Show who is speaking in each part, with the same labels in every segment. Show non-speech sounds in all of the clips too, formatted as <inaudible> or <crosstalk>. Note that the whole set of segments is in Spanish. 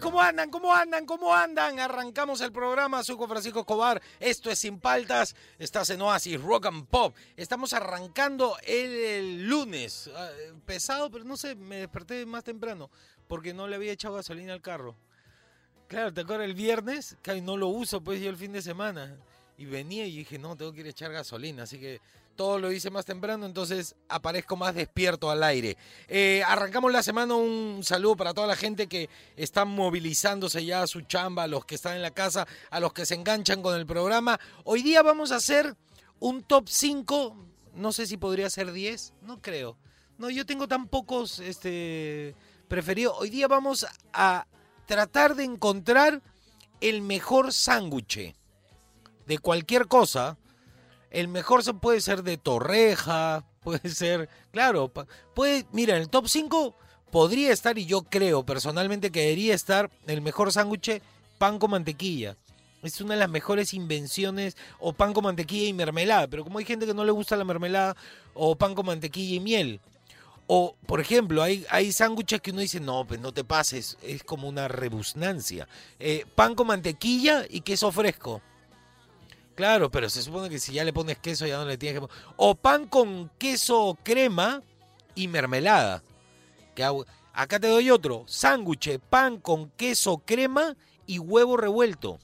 Speaker 1: ¿Cómo andan? ¿Cómo andan? ¿Cómo andan? Arrancamos el programa, soy con Francisco Escobar, esto es Sin Paltas, estás en Oasis Rock and Pop. Estamos arrancando el, lunes, ah, pesado, pero no sé, me desperté más temprano porque no le había echado gasolina al carro. Claro, ¿te acuerdas el viernes? Que no lo uso pues yo el fin de semana. Y venía y dije, no, tengo que ir a echar gasolina, así que todo lo hice más temprano, entonces aparezco más despierto al aire. Eh, arrancamos la semana, un saludo para toda la gente que está movilizándose ya a su chamba, a los que están en la casa, a los que se enganchan con el programa. Hoy día vamos a hacer un top 5, no sé si podría ser 10, no creo. No, yo tengo tan pocos este, preferidos. Hoy día vamos a tratar de encontrar el mejor sándwich de cualquier cosa el mejor puede ser de Torreja, puede ser, claro, puede, mira, en el top 5 podría estar, y yo creo personalmente que debería estar el mejor sándwich pan con mantequilla. Es una de las mejores invenciones, o pan con mantequilla y mermelada, pero como hay gente que no le gusta la mermelada, o pan con mantequilla y miel. O, por ejemplo, hay, hay sándwiches que uno dice, no, pues no te pases, es como una rebusnancia. Eh, pan con mantequilla y queso fresco. Claro, pero se supone que si ya le pones queso ya no le tienes que poner. O pan con queso crema y mermelada. Que acá te doy otro. Sándwich, pan con queso crema y huevo revuelto.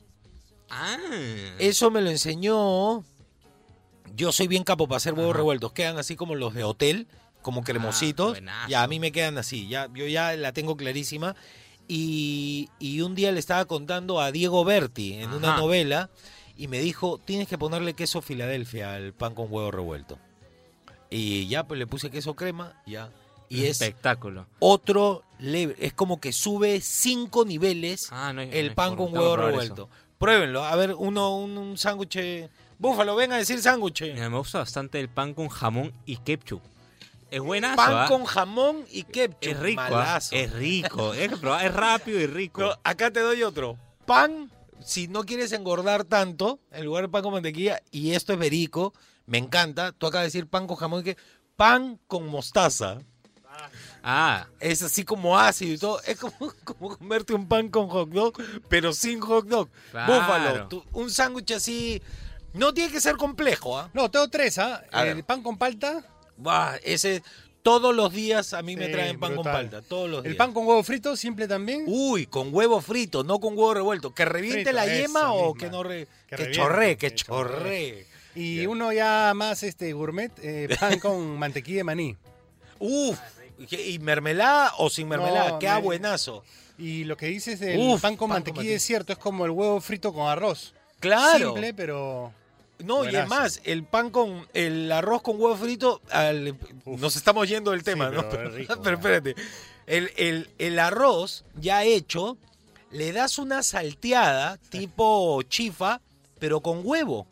Speaker 1: Ah. Eso me lo enseñó. Yo soy bien capo para hacer huevos revueltos. Quedan así como los de hotel, como ah, cremositos. ya a mí me quedan así. Ya, yo ya la tengo clarísima. Y, un día le estaba contando a Diego Berti en una novela y me dijo, tienes que ponerle queso Filadelfia al pan con huevo revuelto. Y ya, pues le puse queso crema, ya. Y es
Speaker 2: espectáculo.
Speaker 1: Otro es como que sube cinco niveles ah, el pan con huevo revuelto. Pruébenlo, a ver, uno, un, sándwich. Búfalo, ven a decir sándwich.
Speaker 2: Me gusta bastante el pan con jamón y ketchup. Es buenazo.
Speaker 1: Pan
Speaker 2: ¿ah?
Speaker 1: con jamón y ketchup.
Speaker 2: Es rico. ¿ah? Es rico. es, es rápido y rico.
Speaker 1: acá te doy otro. Pan si no quieres engordar tanto, en lugar de pan con mantequilla, y esto es verico, me encanta, tú acabas de decir pan con jamón, que pan con mostaza. Ah. Es así como ácido y todo. Es como, <laughs> como comerte un pan con hot dog, pero sin hot dog. Búfalo, un sándwich así. No tiene que ser complejo, ¿ah?
Speaker 3: No, tengo tres, ¿ah? El pan con palta.
Speaker 1: ese todos los días a mí me traen pan con palta, todos los días.
Speaker 3: ¿El pan con huevo frito simple también?
Speaker 1: Uy, con huevo frito, no con huevo revuelto. ¿Que reviente la yema o que no re... que, chorre, que, chorre.
Speaker 3: Y uno ya más este gourmet, eh, <laughs> pan con mantequilla de maní.
Speaker 1: Uf, ¿y mermelada o sin mermelada? Qué buenazo.
Speaker 3: Y lo que dices del pan con mantequilla es cierto, es como el huevo frito con arroz.
Speaker 1: Claro.
Speaker 3: Simple, pero
Speaker 1: no, y es más, el pan con el arroz con huevo frito, nos estamos yendo del tema, ¿no? Pero, <laughs> espérate. El, el, arroz ya hecho, le das una salteada tipo chifa, pero con huevo.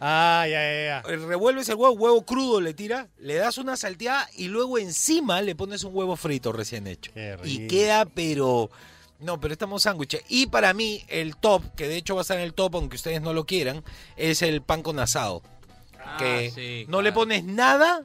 Speaker 3: Ah, ya, ya,
Speaker 1: ya. Revuelves el huevo, huevo crudo le tira, le das una salteada y luego encima le pones un huevo frito recién hecho. Y queda, pero no, pero estamos sándwiches. Y para mí, el top, que de hecho va a estar en el top, aunque ustedes no lo quieran, es el pan con asado. Ah, que no le pones nada,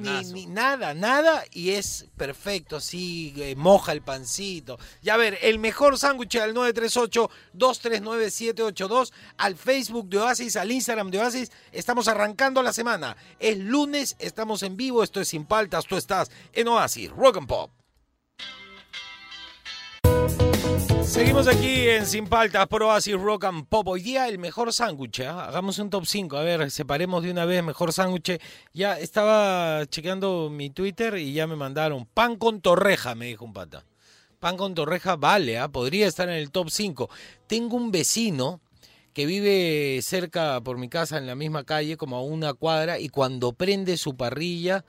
Speaker 1: ni, nada, nada, y es perfecto, así, eh, moja el pancito. Ya a ver, el mejor sándwich al 938-239-782, al Facebook de Oasis, al Instagram de Oasis. Estamos arrancando la semana. Es lunes, estamos en vivo, esto es Sin Paltas, tú estás en Oasis, Rock and Pop. Seguimos aquí en Sin Paltas por Oasis Rock and Pop. Hoy día el mejor sándwich. ¿eh? Hagamos un top 5. A ver, separemos de una vez mejor sándwich. Ya estaba chequeando mi Twitter y ya me mandaron pan con torreja, me dijo un pata. Pan con torreja vale, ¿eh? podría estar en el top 5. Tengo un vecino que vive cerca por mi casa en la misma calle, como a una cuadra, y cuando prende su parrilla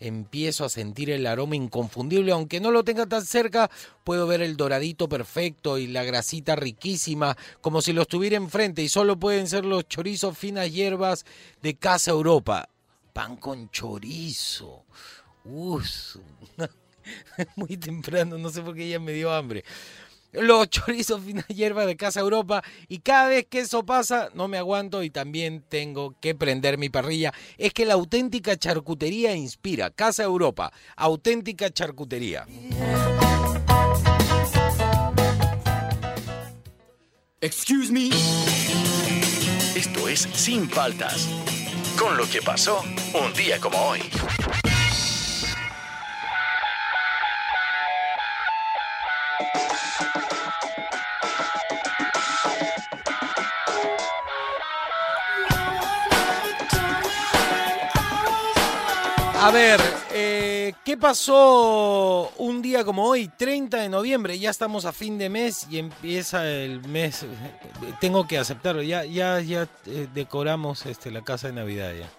Speaker 1: empiezo a sentir el aroma inconfundible, aunque no lo tenga tan cerca, puedo ver el doradito perfecto y la grasita riquísima, como si lo estuviera enfrente, y solo pueden ser los chorizos finas hierbas de Casa Europa. Pan con chorizo. <laughs> Muy temprano, no sé por qué ya me dio hambre. Los <laughs> chorizos fina hierba de Casa Europa y cada vez que eso pasa no me aguanto y también tengo que prender mi parrilla. Es que la auténtica charcutería inspira. Casa Europa, auténtica charcutería.
Speaker 4: Excuse me. Esto es Sin Paltas. Con lo que pasó un día como hoy.
Speaker 1: A ver, eh, ¿qué pasó un día como hoy, 30 de noviembre? Ya estamos a fin de mes y empieza el mes. Tengo que aceptarlo, ya, ya, ya eh, decoramos este, la casa de Navidad ya,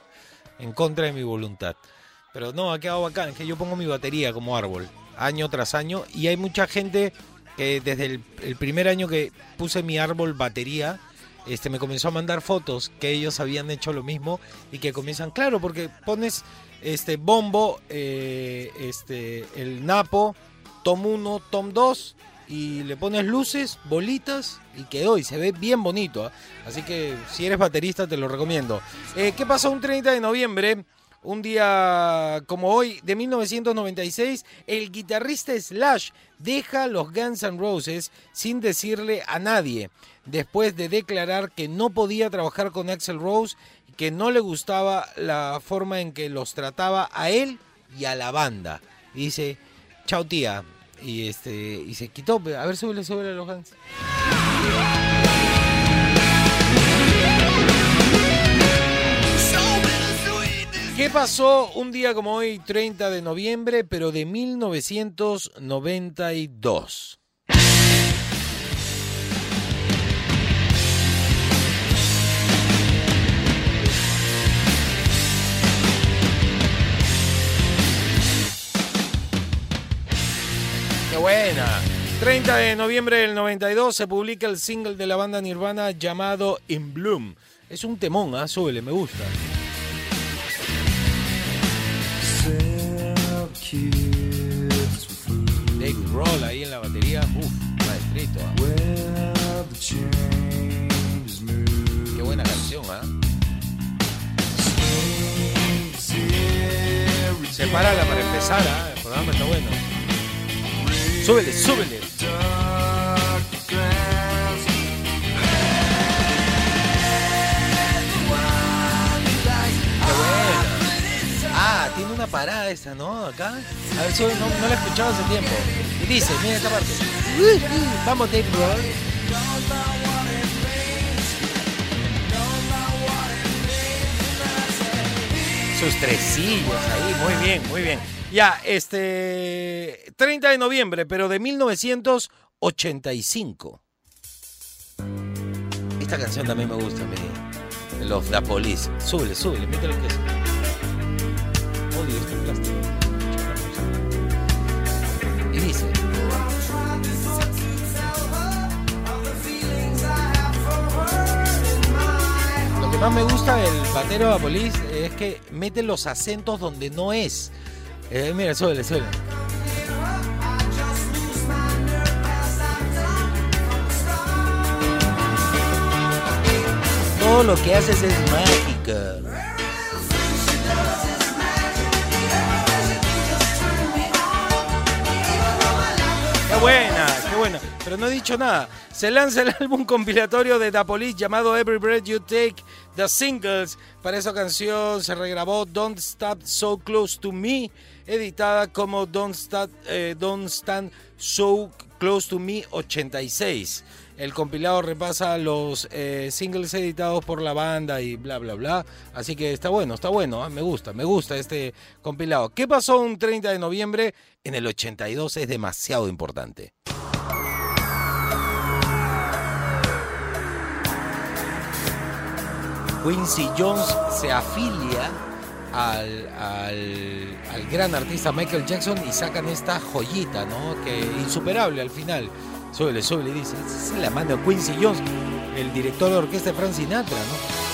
Speaker 1: en contra de mi voluntad. Pero no, ha quedado bacán, es que yo pongo mi batería como árbol, año tras año, y hay mucha gente que desde el, el primer año que puse mi árbol batería, este, me comenzó a mandar fotos que ellos habían hecho lo mismo y que comienzan, claro, porque pones este bombo, eh, este, el Napo, tom 1, tom 2 y le pones luces, bolitas y quedó y se ve bien bonito. ¿ah? Así que si eres baterista te lo recomiendo. Eh, ¿Qué pasó un 30 de noviembre? Un día como hoy, de 1996, el guitarrista Slash deja los Guns N' Roses sin decirle a nadie, después de declarar que no podía trabajar con Axel Rose que no le gustaba la forma en que los trataba a él y a la banda. dice, chao tía. Y este y se quitó. A ver, súbele, súbele a los Hans. ¿Qué pasó un día como hoy, 30 de noviembre, pero de 1992? Buena. 30 de noviembre del 92 se publica el single de la banda Nirvana llamado In Bloom. Es un temón, ¿ah? Me gusta. Dave Roll ahí en la batería, uff, maestrito. ¿ah? Qué buena canción, ¿ah? Sepárala para empezar, ¿ah? El programa está bueno. Súbele, súbele. Ah, tiene una parada esa, ¿no? Acá. A ver, sube, no, no la he escuchado hace tiempo. Y dice, mira esta parte. Vamos, Dave Roll. Sus tresillos ahí, muy bien, muy bien. Ya, este 30 de noviembre, pero de 1985. Esta canción también me gusta a mí. Los Da Police. Súbele, súbele, mételo que es. Odio este plástico. Y dice. Lo que más me gusta del batero de Police es que mete los acentos donde no es. Eh, mira, suele, suele. Todo lo que haces es mágica. Qué buena, qué buena. Pero no he dicho nada. Se lanza el <laughs> álbum compilatorio de The Police llamado Every Breath You Take, The Singles. Para esa canción se regrabó Don't Stop So Close to Me editada como Don't, eh, Don't Stand So Close to Me 86. El compilado repasa los eh, singles editados por la banda y bla, bla, bla. Así que está bueno, está bueno. ¿eh? Me gusta, me gusta este compilado. ¿Qué pasó un 30 de noviembre? En el 82 es demasiado importante. Quincy Jones se afilia al, al, gran artista Michael Jackson y sacan esta joyita, ¿no? Que insuperable al final. Súbele, súbele, dice, es la mano de Quincy Jones, el director de orquesta de Frank Sinatra, ¿no?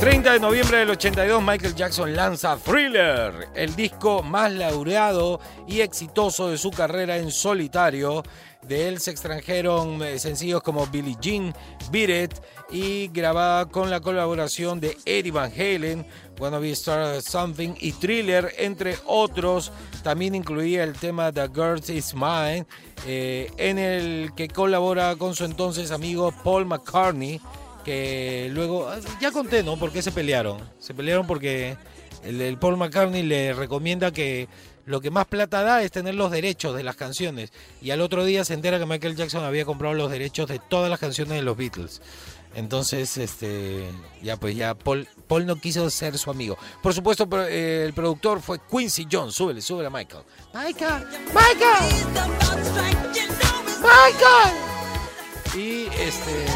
Speaker 1: 30 de noviembre del 82, Michael Jackson lanza Thriller, el disco más laureado y exitoso de su carrera en solitario. De él se extranjeron eh, sencillos como Billie Jean, Beat It y grabada con la colaboración de Eddie Van Halen, Wanna Be Star Something y Thriller, entre otros. También incluía el tema The Girl Is Mine, eh, en el que colabora con su entonces amigo Paul McCartney que luego, ya conté, ¿no? ¿Por qué se pelearon? Se pelearon porque el, Paul McCartney le recomienda que lo que más plata da es tener los derechos de las canciones. Y al otro día se entera que Michael Jackson había comprado los derechos de todas las canciones de los Beatles. Entonces, este, ya pues ya Paul, Paul no quiso ser su amigo. Por supuesto, eh, el productor fue Quincy Jones. Súbele, súbele a Michael. Michael, Michael, Michael. Y este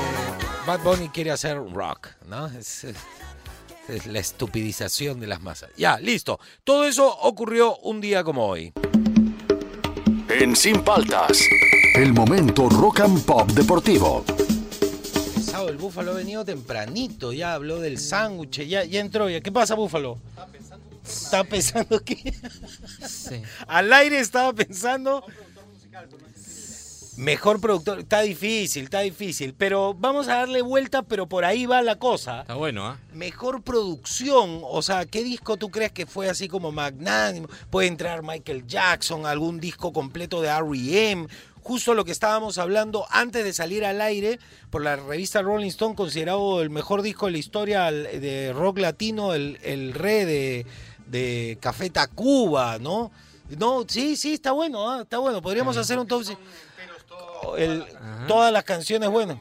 Speaker 1: Bad Bunny quiere hacer rock, ¿no? Es, la estupidización de las masas. Ya, listo. Todo eso ocurrió un día como hoy.
Speaker 4: En Sin Paltas, el momento rock and pop deportivo.
Speaker 1: el Búfalo ha venido tempranito, ya habló del sándwich, ya, ya entró. Ya. ¿Qué pasa, Búfalo? Estaba pensando. que. Sí. <laughs> Al aire estaba pensando. Mejor productor, está difícil, está difícil, pero vamos a darle vuelta, pero por ahí va la cosa.
Speaker 2: Está bueno, ¿ah?
Speaker 1: Mejor producción, o sea, ¿qué disco tú crees que fue así como magnánimo? Puede entrar Michael Jackson, algún disco completo de R.E.M., justo lo que estábamos hablando antes de salir al aire por la revista Rolling Stone, considerado el mejor disco de la historia de rock latino, el, el re de, de Café Tacuba, ¿no? No, sí, sí, está bueno, ¿ah? está bueno. Podríamos hacer un top el, todas las canciones buenas.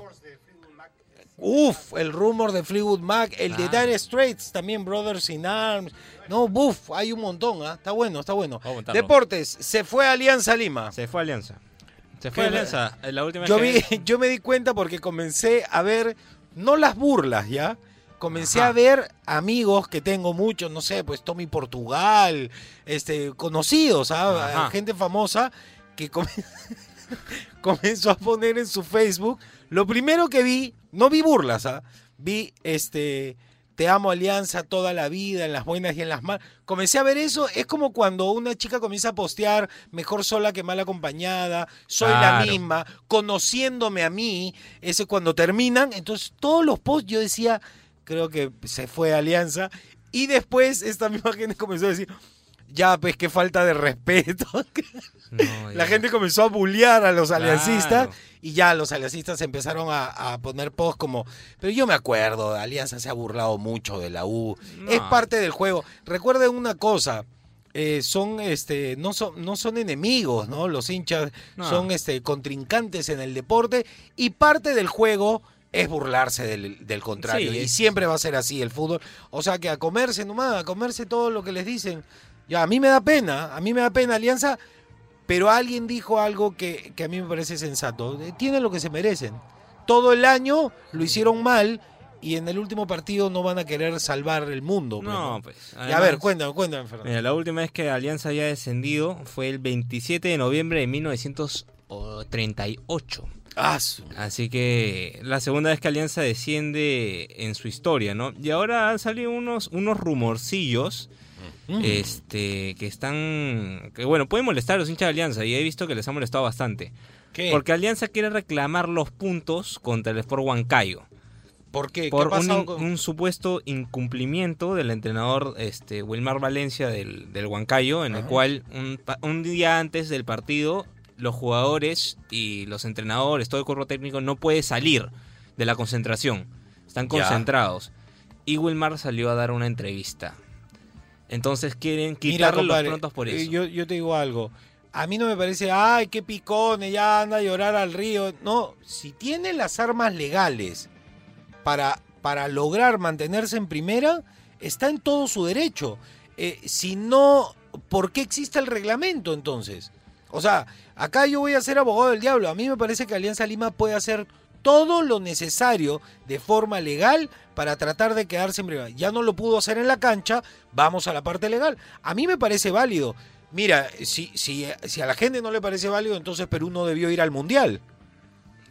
Speaker 1: Uf, el rumor de Fleetwood Mac, el de Dire Straits, también Brothers in Arms. No, buf, hay un montón, ¿ah? está bueno, está bueno. Deportes, se fue Alianza Lima.
Speaker 2: Se fue Alianza. Se fue Alianza. La última
Speaker 1: yo, <laughs> yo me di cuenta porque comencé a ver, no las burlas, ¿ya? Comencé a ver amigos que tengo muchos, no sé, pues Tommy Portugal, este, conocidos, ¿ah? gente famosa, que <laughs> <laughs> comenzó a poner en su Facebook. Lo primero que vi, no vi burlas, ¿ah? vi este te amo Alianza toda la vida, en las buenas y en las malas. Comencé a ver eso, es como cuando una chica comienza a postear mejor sola que mal acompañada, soy la misma, conociéndome a mí, ese cuando terminan, entonces todos los posts yo decía, creo que se fue Alianza, y después esta <laughs> misma gente comenzó a decir, ya, pues qué falta de respeto. <laughs> la gente comenzó a bullear a los aliancistas y ya los aliancistas empezaron a, poner posts como, pero yo me acuerdo, Alianza se ha burlado mucho de la U, es parte del juego. Recuerden una cosa, eh, son este no son no son enemigos no los hinchas son este contrincantes en el deporte y parte del juego es burlarse del, contrario. Y siempre va a ser así el fútbol. O sea que a comerse nomás a comerse todo lo que les dicen ya, a mí me da pena, a mí me da pena Alianza, pero alguien dijo algo que, a mí me parece sensato. Eh, tienen lo que se merecen. Todo el año lo hicieron mal y en el último partido no van a querer salvar el mundo. Pues,
Speaker 2: no, pues.
Speaker 1: a ver, cuéntame, cuéntame, Fernando.
Speaker 2: Mira, la última vez que Alianza había descendido fue el 27 de noviembre de 1938.
Speaker 1: Ah,
Speaker 2: Así que la segunda vez que Alianza desciende en su historia, ¿no? Y ahora han salido unos, unos rumorcillos este, que están, que bueno, pueden molestar a los hinchas de Alianza y he visto que les ha molestado bastante. Porque Alianza quiere reclamar los puntos contra el Sport Huancayo.
Speaker 1: ¿Por qué?
Speaker 2: Por un, supuesto incumplimiento del entrenador este, Wilmar Valencia del, del Huancayo, en el cual un, un, día antes del partido los jugadores y los entrenadores, todo el cuerpo técnico no puede salir de la concentración. Están concentrados. Y Wilmar salió a dar una entrevista entonces quieren quitarle los prontos por eh,
Speaker 1: eso. Yo, yo te digo algo. A mí no me parece, ay, qué picones, ya anda a llorar al río. No, si tiene las armas legales para, para lograr mantenerse en primera, está en todo su derecho. Eh, si no, ¿por qué existe el reglamento entonces? O sea, acá yo voy a ser abogado del diablo. A mí me parece que Alianza Lima puede hacer todo lo necesario de forma legal para tratar de quedarse en primera. Ya no lo pudo hacer en la cancha, vamos a la parte legal. A mí me parece válido. Mira, si, si, si a la gente no le parece válido, entonces Perú no debió ir al Mundial.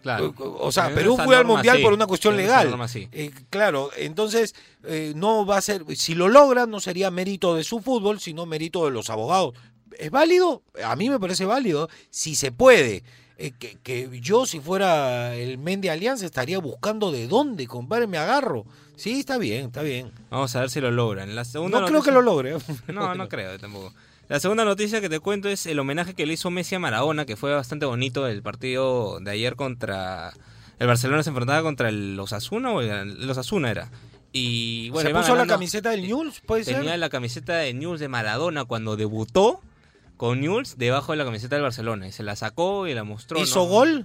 Speaker 1: Claro. O sea, Perú fue al Mundial por una cuestión legal. Eh, claro, entonces eh, no va a ser, si lo logra, no sería mérito de su fútbol, sino mérito de los abogados. ¿Es válido? A mí me parece válido, si se puede. Eh, que, yo, si fuera el men de Alianza, estaría buscando de dónde, compadre, me agarro. Sí, está bien, está bien.
Speaker 2: Vamos a ver si lo logran. La segunda
Speaker 1: no creo que lo logre. <laughs>
Speaker 2: No, no creo tampoco. La segunda noticia que te cuento es el homenaje que le hizo Messi a Maradona, que fue bastante bonito el partido de ayer contra... El Barcelona se enfrentaba contra el Osasuna o el, Osasuna era. Y bueno,
Speaker 1: ¿Se puso la camiseta del Newell's? ¿Puede
Speaker 2: tenía la camiseta de Newell's de Maradona cuando debutó con Newell's debajo de la camiseta del Barcelona. Y se la sacó y la mostró.
Speaker 1: ¿Hizo gol?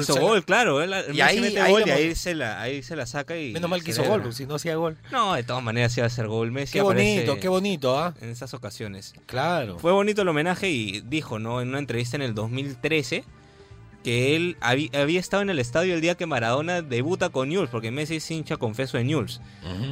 Speaker 2: hizo gol, claro. y ahí, mete gol y ahí se, la, ahí se la saca y...
Speaker 1: Menos mal que hizo gol, si no hacía gol.
Speaker 2: No, de todas maneras iba a hacer gol. Messi
Speaker 1: qué bonito, qué bonito, ¿ah?
Speaker 2: En esas ocasiones.
Speaker 1: Claro.
Speaker 2: Fue bonito el homenaje y dijo, ¿no? En una entrevista en el 2013 que él había, estado en el estadio el día que Maradona debuta con Newell's, porque Messi es hincha confeso de Newell's.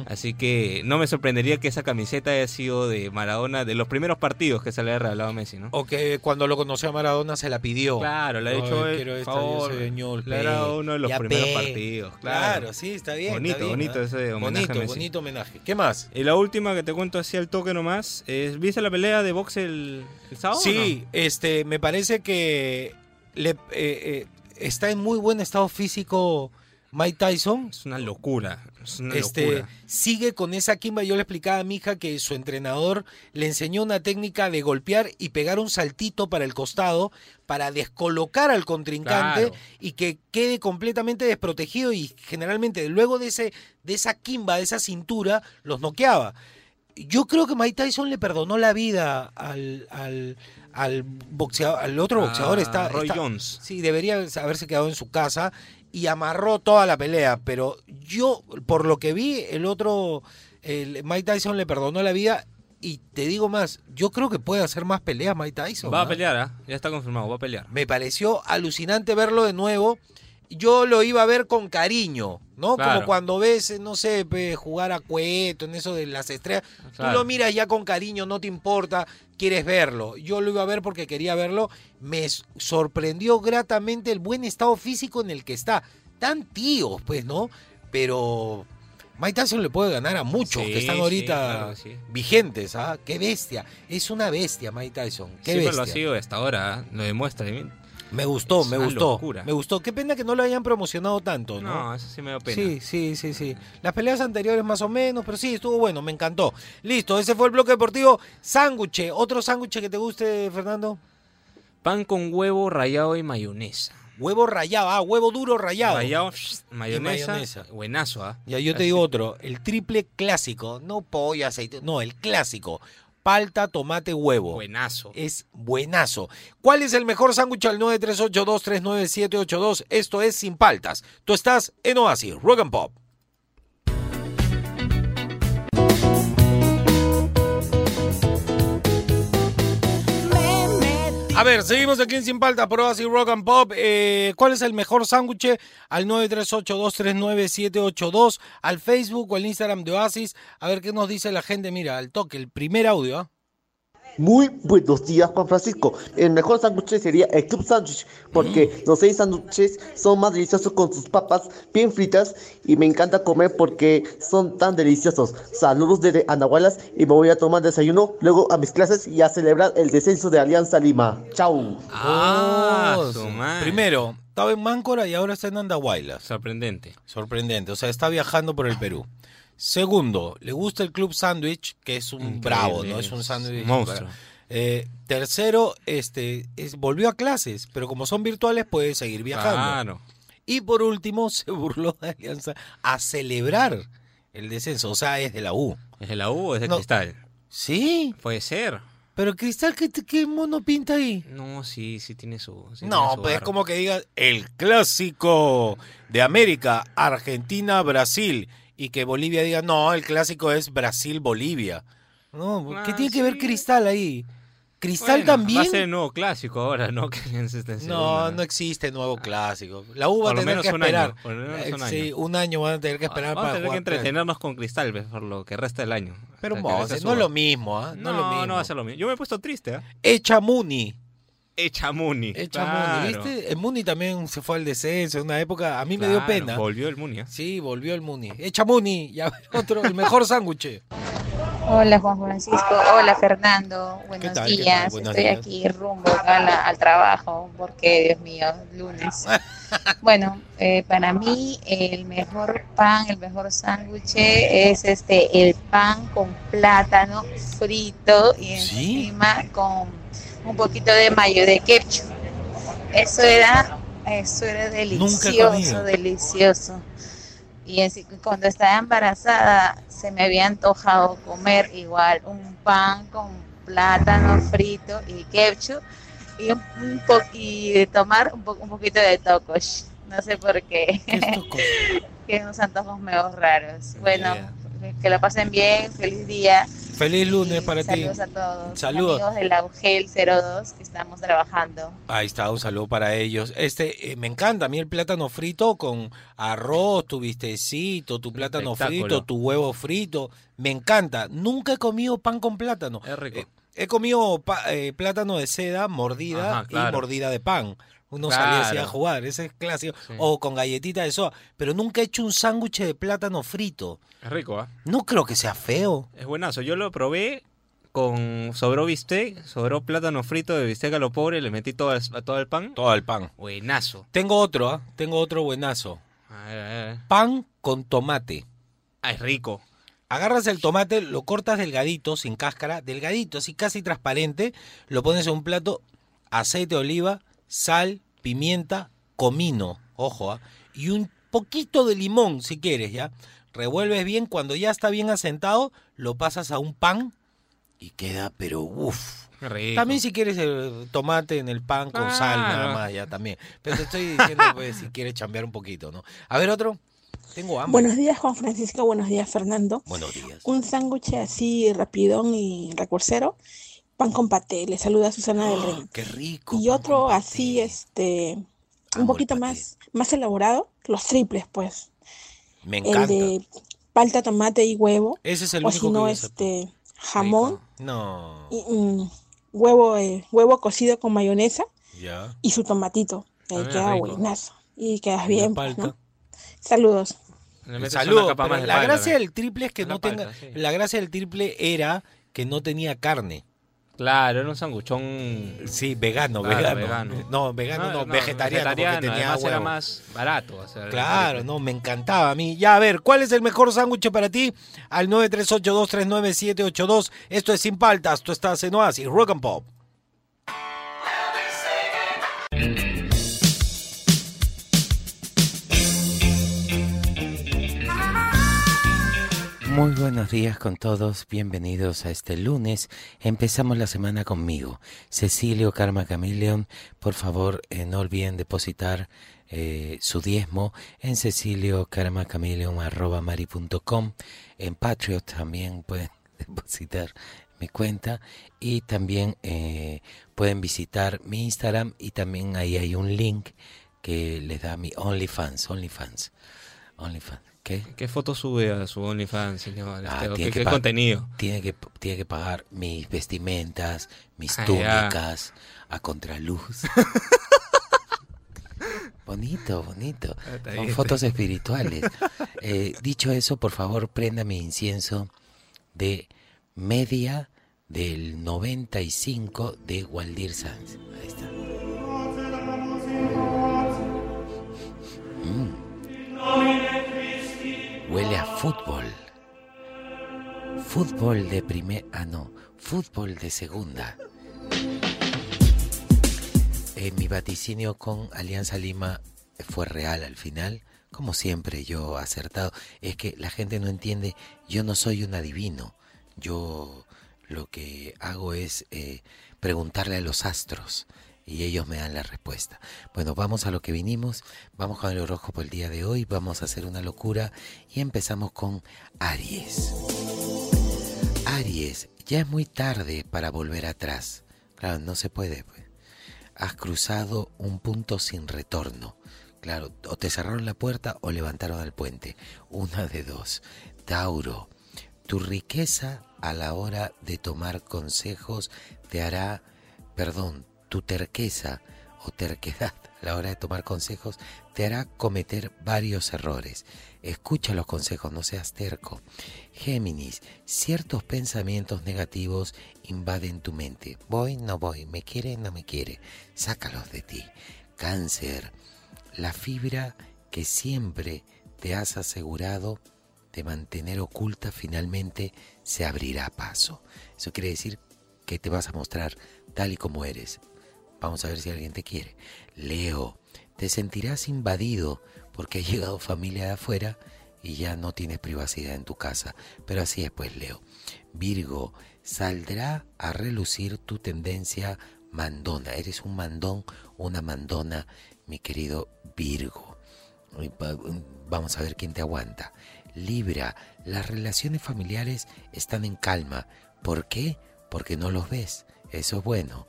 Speaker 2: Así que no me sorprendería que esa camiseta haya sido de Maradona de los primeros partidos que se le había regalado a Messi, ¿no?
Speaker 1: O que cuando lo conoció a Maradona se la pidió.
Speaker 2: Claro, le ha dicho, el favor, de Newell's, era uno de los primeros partidos. Claro.
Speaker 1: sí, está bien.
Speaker 2: Bonito, bonito
Speaker 1: ¿eh?
Speaker 2: ese homenaje
Speaker 1: Bonito, bonito homenaje. ¿Qué más?
Speaker 2: Y la última que te cuento así al toque nomás, es, ¿viste la pelea de box el, sábado?
Speaker 1: Sí, este, me parece que le, eh, eh, está en muy buen estado físico Mike Tyson.
Speaker 2: Es una locura.
Speaker 1: este, Sigue con esa quimba. Yo le explicaba a mi hija que su entrenador le enseñó una técnica de golpear y pegar un saltito para el costado para descolocar al contrincante y que quede completamente desprotegido y generalmente luego de, ese, de esa quimba, de esa cintura, los noqueaba. Yo creo que Mike Tyson le perdonó la vida al, al, al boxeador, al otro boxeador está,
Speaker 2: Roy Jones.
Speaker 1: Sí, debería haberse quedado en su casa y amarró toda la pelea, pero yo por lo que vi el otro el Mike Tyson le perdonó la vida y te digo más, yo creo que puede hacer más peleas Mike Tyson.
Speaker 2: Va a pelear, ¿ah? ya está confirmado, va a pelear.
Speaker 1: Me pareció alucinante verlo de nuevo yo lo iba a ver con cariño, ¿no? Como cuando ves, no sé, jugar a Cueto, en eso de las estrellas. Tú lo miras ya con cariño, no te importa, quieres verlo. Yo lo iba a ver porque quería verlo. Me sorprendió gratamente el buen estado físico en el que está. Tan tíos, pues, ¿no? Pero Mike Tyson le puede ganar a muchos que están ahorita vigentes, ¿ah? Qué bestia. Es una bestia Mike Tyson. Qué
Speaker 2: Siempre
Speaker 1: bestia.
Speaker 2: lo ha sido hasta ahora, ¿ah? lo demuestra.
Speaker 1: Me gustó, me gustó. Me gustó. Qué pena que no lo hayan promocionado tanto, ¿no?
Speaker 2: No, eso sí me da pena.
Speaker 1: Sí, sí, sí, sí. Las peleas anteriores más o menos, pero sí, estuvo bueno, me encantó. Listo, ese fue el bloque deportivo. Sándwich, ¿otro sándwich que te guste, Fernando?
Speaker 2: Pan con huevo rallado y mayonesa.
Speaker 1: Huevo rallado, ah, huevo duro rallado.
Speaker 2: Rallado, mayonesa. Buenazo, ah.
Speaker 1: Ya, yo te digo otro, el triple clásico, no pollo, aceite, no, el clásico palta, tomate, huevo.
Speaker 2: Buenazo.
Speaker 1: Es buenazo. ¿Cuál es el mejor sándwich al 938239782? Esto es sin paltas. Tú estás en Oasis, Rock and Pop. A ver, seguimos aquí en Sin Palta, Pruebas y Rock and Pop. Eh, ¿Cuál es el mejor sándwich? Al 938239782, al Facebook o al Instagram de Oasis. A ver qué nos dice la gente. Mira, al toque, el primer audio. ¿ah?
Speaker 5: Muy buenos días, Juan Francisco. El mejor sándwich sería el Club Sándwich, porque mm. los seis sándwiches son más deliciosos con sus papas bien fritas y me encanta comer porque son tan deliciosos. Saludos desde Anahualas y me voy a tomar desayuno, luego a mis clases y a celebrar el descenso de Alianza Lima. Chau.
Speaker 1: Ah, ah primero, estaba en Máncora y ahora está en Andahuaylas.
Speaker 2: Sorprendente.
Speaker 1: Sorprendente, o sea, está viajando por el Perú. Segundo, le gusta el Club Sandwich, que es un bravo, ¿no? Es un sándwich.
Speaker 2: Monstruo.
Speaker 1: Eh, tercero, este, es, volvió a clases, pero como son virtuales puede seguir viajando. Claro. Y por último, <laughs> se burló de Alianza a celebrar el descenso. O sea, es de la U.
Speaker 2: ¿Es de la U o es de Cristal?
Speaker 1: Sí.
Speaker 2: Puede ser.
Speaker 1: Pero Cristal, ¿qué, ¿qué, mono pinta ahí?
Speaker 2: No, sí, sí tiene su.
Speaker 1: no, pues es como que diga el clásico de América, Argentina, Brasil y que Bolivia diga, no, el clásico es Brasil-Bolivia. No, ¿qué ah, tiene que ver Cristal ahí? Cristal también.
Speaker 2: Va a ser el nuevo clásico ahora, ¿no? <laughs>
Speaker 1: no, no existe nuevo clásico. La U va a tener que esperar. un año. Sí, un año van a tener que esperar
Speaker 2: para a tener que entretenernos con Cristal por lo que resta del año.
Speaker 1: Pero no, es lo mismo, ¿ah?
Speaker 2: No, no, no, va a ser lo mismo. Yo me he puesto triste, ¿ah?
Speaker 1: Echa Muni.
Speaker 2: Echa Muni.
Speaker 1: Echa Muni, ¿viste? El Muni también se fue al descenso en una época. A mí me dio pena.
Speaker 2: Volvió el Muni. ¿eh?
Speaker 1: Sí, volvió el Muni. Echa Muni. Ya otro, el mejor <laughs> sándwich.
Speaker 6: Hola Juan Francisco, hola Fernando, buenos días. Estoy aquí rumbo al trabajo porque, Dios mío, lunes. <laughs> bueno, eh, para mí el mejor pan, el mejor sándwich es este el pan con plátano frito y encima con un poquito de mayo de ketchup. Eso era, eso era delicioso, delicioso. Y cuando estaba embarazada se me había antojado comer igual un pan con plátano frito y ketchup y, un, y tomar un, un poquito de tocos. No sé por qué. <laughs> que unos antojos medio raros. Bueno, que lo pasen bien, feliz día.
Speaker 1: Feliz lunes para
Speaker 6: ti.
Speaker 1: Saludos
Speaker 6: a todos. Saludos. Amigos del Augel 02 que estamos trabajando.
Speaker 1: Ahí está, un saludo para ellos. Este, eh, me encanta a mí el plátano frito con arroz, tu vistecito, tu plátano frito, tu huevo frito. Me encanta. Nunca he comido pan con plátano.
Speaker 2: Es rico. Eh,
Speaker 1: he comido eh, plátano de seda, mordida y mordida de pan. Uno salía así a jugar, ese es clásico. O con galletita de soja. Pero nunca he hecho un sándwich de plátano frito.
Speaker 2: Es rico, ¿ah?
Speaker 1: No creo que sea feo.
Speaker 2: Es buenazo. Yo lo probé con sobró bistec, sobró plátano frito de bistec a lo pobre, le metí todo el, todo el pan.
Speaker 1: Todo el pan.
Speaker 2: Buenazo.
Speaker 1: Tengo otro, ¿ah? Tengo otro buenazo. Pan con tomate.
Speaker 2: Ah, es rico.
Speaker 1: Agarras el tomate, lo cortas delgadito, sin cáscara, delgadito, así casi transparente, lo pones en un plato, aceite de oliva, sal, pimienta, comino, ojo, ¿ah? y un poquito de limón si quieres, ¿ya? Revuelves bien, cuando ya está bien asentado, lo pasas a un pan y queda, pero uff. También si quieres el tomate en el pan con sal, nada más, ya también. Pero te estoy diciendo pues, si quieres chambear un poquito, ¿no? A ver, otro. Tengo hambre.
Speaker 7: Buenos días, Juan Francisco. Buenos días, Fernando.
Speaker 1: Buenos días.
Speaker 7: Un sándwich así rapidón y recursero pan con paté. Le saluda Susana del Rey.
Speaker 1: Qué rico.
Speaker 7: Y otro así, este, un poquito más, más elaborado, los triples, pues.
Speaker 1: Me encanta.
Speaker 7: El de palta, tomate y huevo.
Speaker 1: Ese es el
Speaker 7: o
Speaker 1: único
Speaker 7: si no, este, jamón.
Speaker 1: No.
Speaker 7: Y, mm, huevo, eh, huevo cocido con mayonesa.
Speaker 1: Ya.
Speaker 7: Y su tomatito. Ahí
Speaker 1: Ah,
Speaker 7: queda buenazo. Y quedas bien, pues,
Speaker 1: palta.
Speaker 7: ¿no? Saludos.
Speaker 1: Saludos. la
Speaker 2: palta,
Speaker 1: gracia del triple es que
Speaker 2: Una
Speaker 1: no tenga.
Speaker 2: sí.
Speaker 1: La gracia del triple era que no tenía carne.
Speaker 2: Claro, era un sanguchón.
Speaker 1: Sí, vegano,
Speaker 2: Claro,
Speaker 1: vegano.
Speaker 2: vegano.
Speaker 1: No, vegano no, vegetariano, porque tenía
Speaker 2: además era
Speaker 1: huevo.
Speaker 2: más barato. o sea,
Speaker 1: Claro, no, me encantaba a mí. Ya, a ver, ¿cuál es el mejor sándwich para ti? Al 938239782. Esto es Sin Paltas, tú estás en Oasis, Rock and Pop. Muy buenos días con todos, bienvenidos a este lunes. Empezamos la semana conmigo. Cecilio Karma Chameleon, por favor eh, no olviden depositar eh, su diezmo en ceciliokarmachameleon.com. En Patreon también pueden <laughs> depositar mi cuenta y también eh, pueden visitar mi Instagram y también ahí hay un link que les da mi OnlyFans, OnlyFans, OnlyFans. ¿Qué?
Speaker 2: ¿Qué foto sube a su OnlyFans, señor?
Speaker 1: Ah,
Speaker 2: Este, ¿o
Speaker 1: tiene
Speaker 2: ¿Qué,
Speaker 1: que
Speaker 2: qué contenido?
Speaker 1: Tiene que, tiene que pagar mis vestimentas, mis
Speaker 2: Ah, ya.
Speaker 1: túnicas, a contraluz. <laughs> bonito, bonito.
Speaker 2: Ah,
Speaker 1: Son fotos espirituales. <laughs> Eh, dicho eso, por favor, prenda mi incienso de media del 95 de Waldir Sanz. Ahí está. Mm. Huele a fútbol. Fútbol de primer... Ah, no. Fútbol de segunda. Eh, mi vaticinio con Alianza Lima fue real al final. Como siempre yo acertado. Es que la gente no entiende. Yo no soy un adivino. Yo lo que hago es eh, preguntarle a los astros. Y ellos me dan la respuesta. Bueno, vamos a lo que vinimos. Vamos con el horóscopo el día de hoy. Vamos a hacer una locura. Y empezamos con Aries. Aries, ya es muy tarde para volver atrás. Claro, no se puede. pues. Has cruzado un punto sin retorno. Claro, o te cerraron la puerta o levantaron el puente. Una de dos. Tauro, tu riqueza a la hora de tomar consejos te hará, perdón,
Speaker 8: tu terqueza o terquedad a la hora de tomar consejos te hará cometer varios errores. Escucha los consejos, no seas terco. Géminis, ciertos pensamientos negativos invaden tu mente. Voy, no voy, me quiere, no me quiere. Sácalos de ti. Cáncer, la fibra que siempre te has asegurado de mantener oculta finalmente se abrirá paso. Eso quiere decir que te vas a mostrar tal y como eres. Vamos a ver si alguien te quiere. Leo, te sentirás invadido porque ha llegado familia de afuera y ya no tienes privacidad en tu casa. Pero así es pues, Leo. Virgo, saldrá a relucir tu tendencia mandona. Eres un mandón, una mandona, mi querido Virgo. Vamos a ver quién te aguanta. Libra, las relaciones familiares están en calma. ¿Por qué? Porque no los ves. Eso es bueno.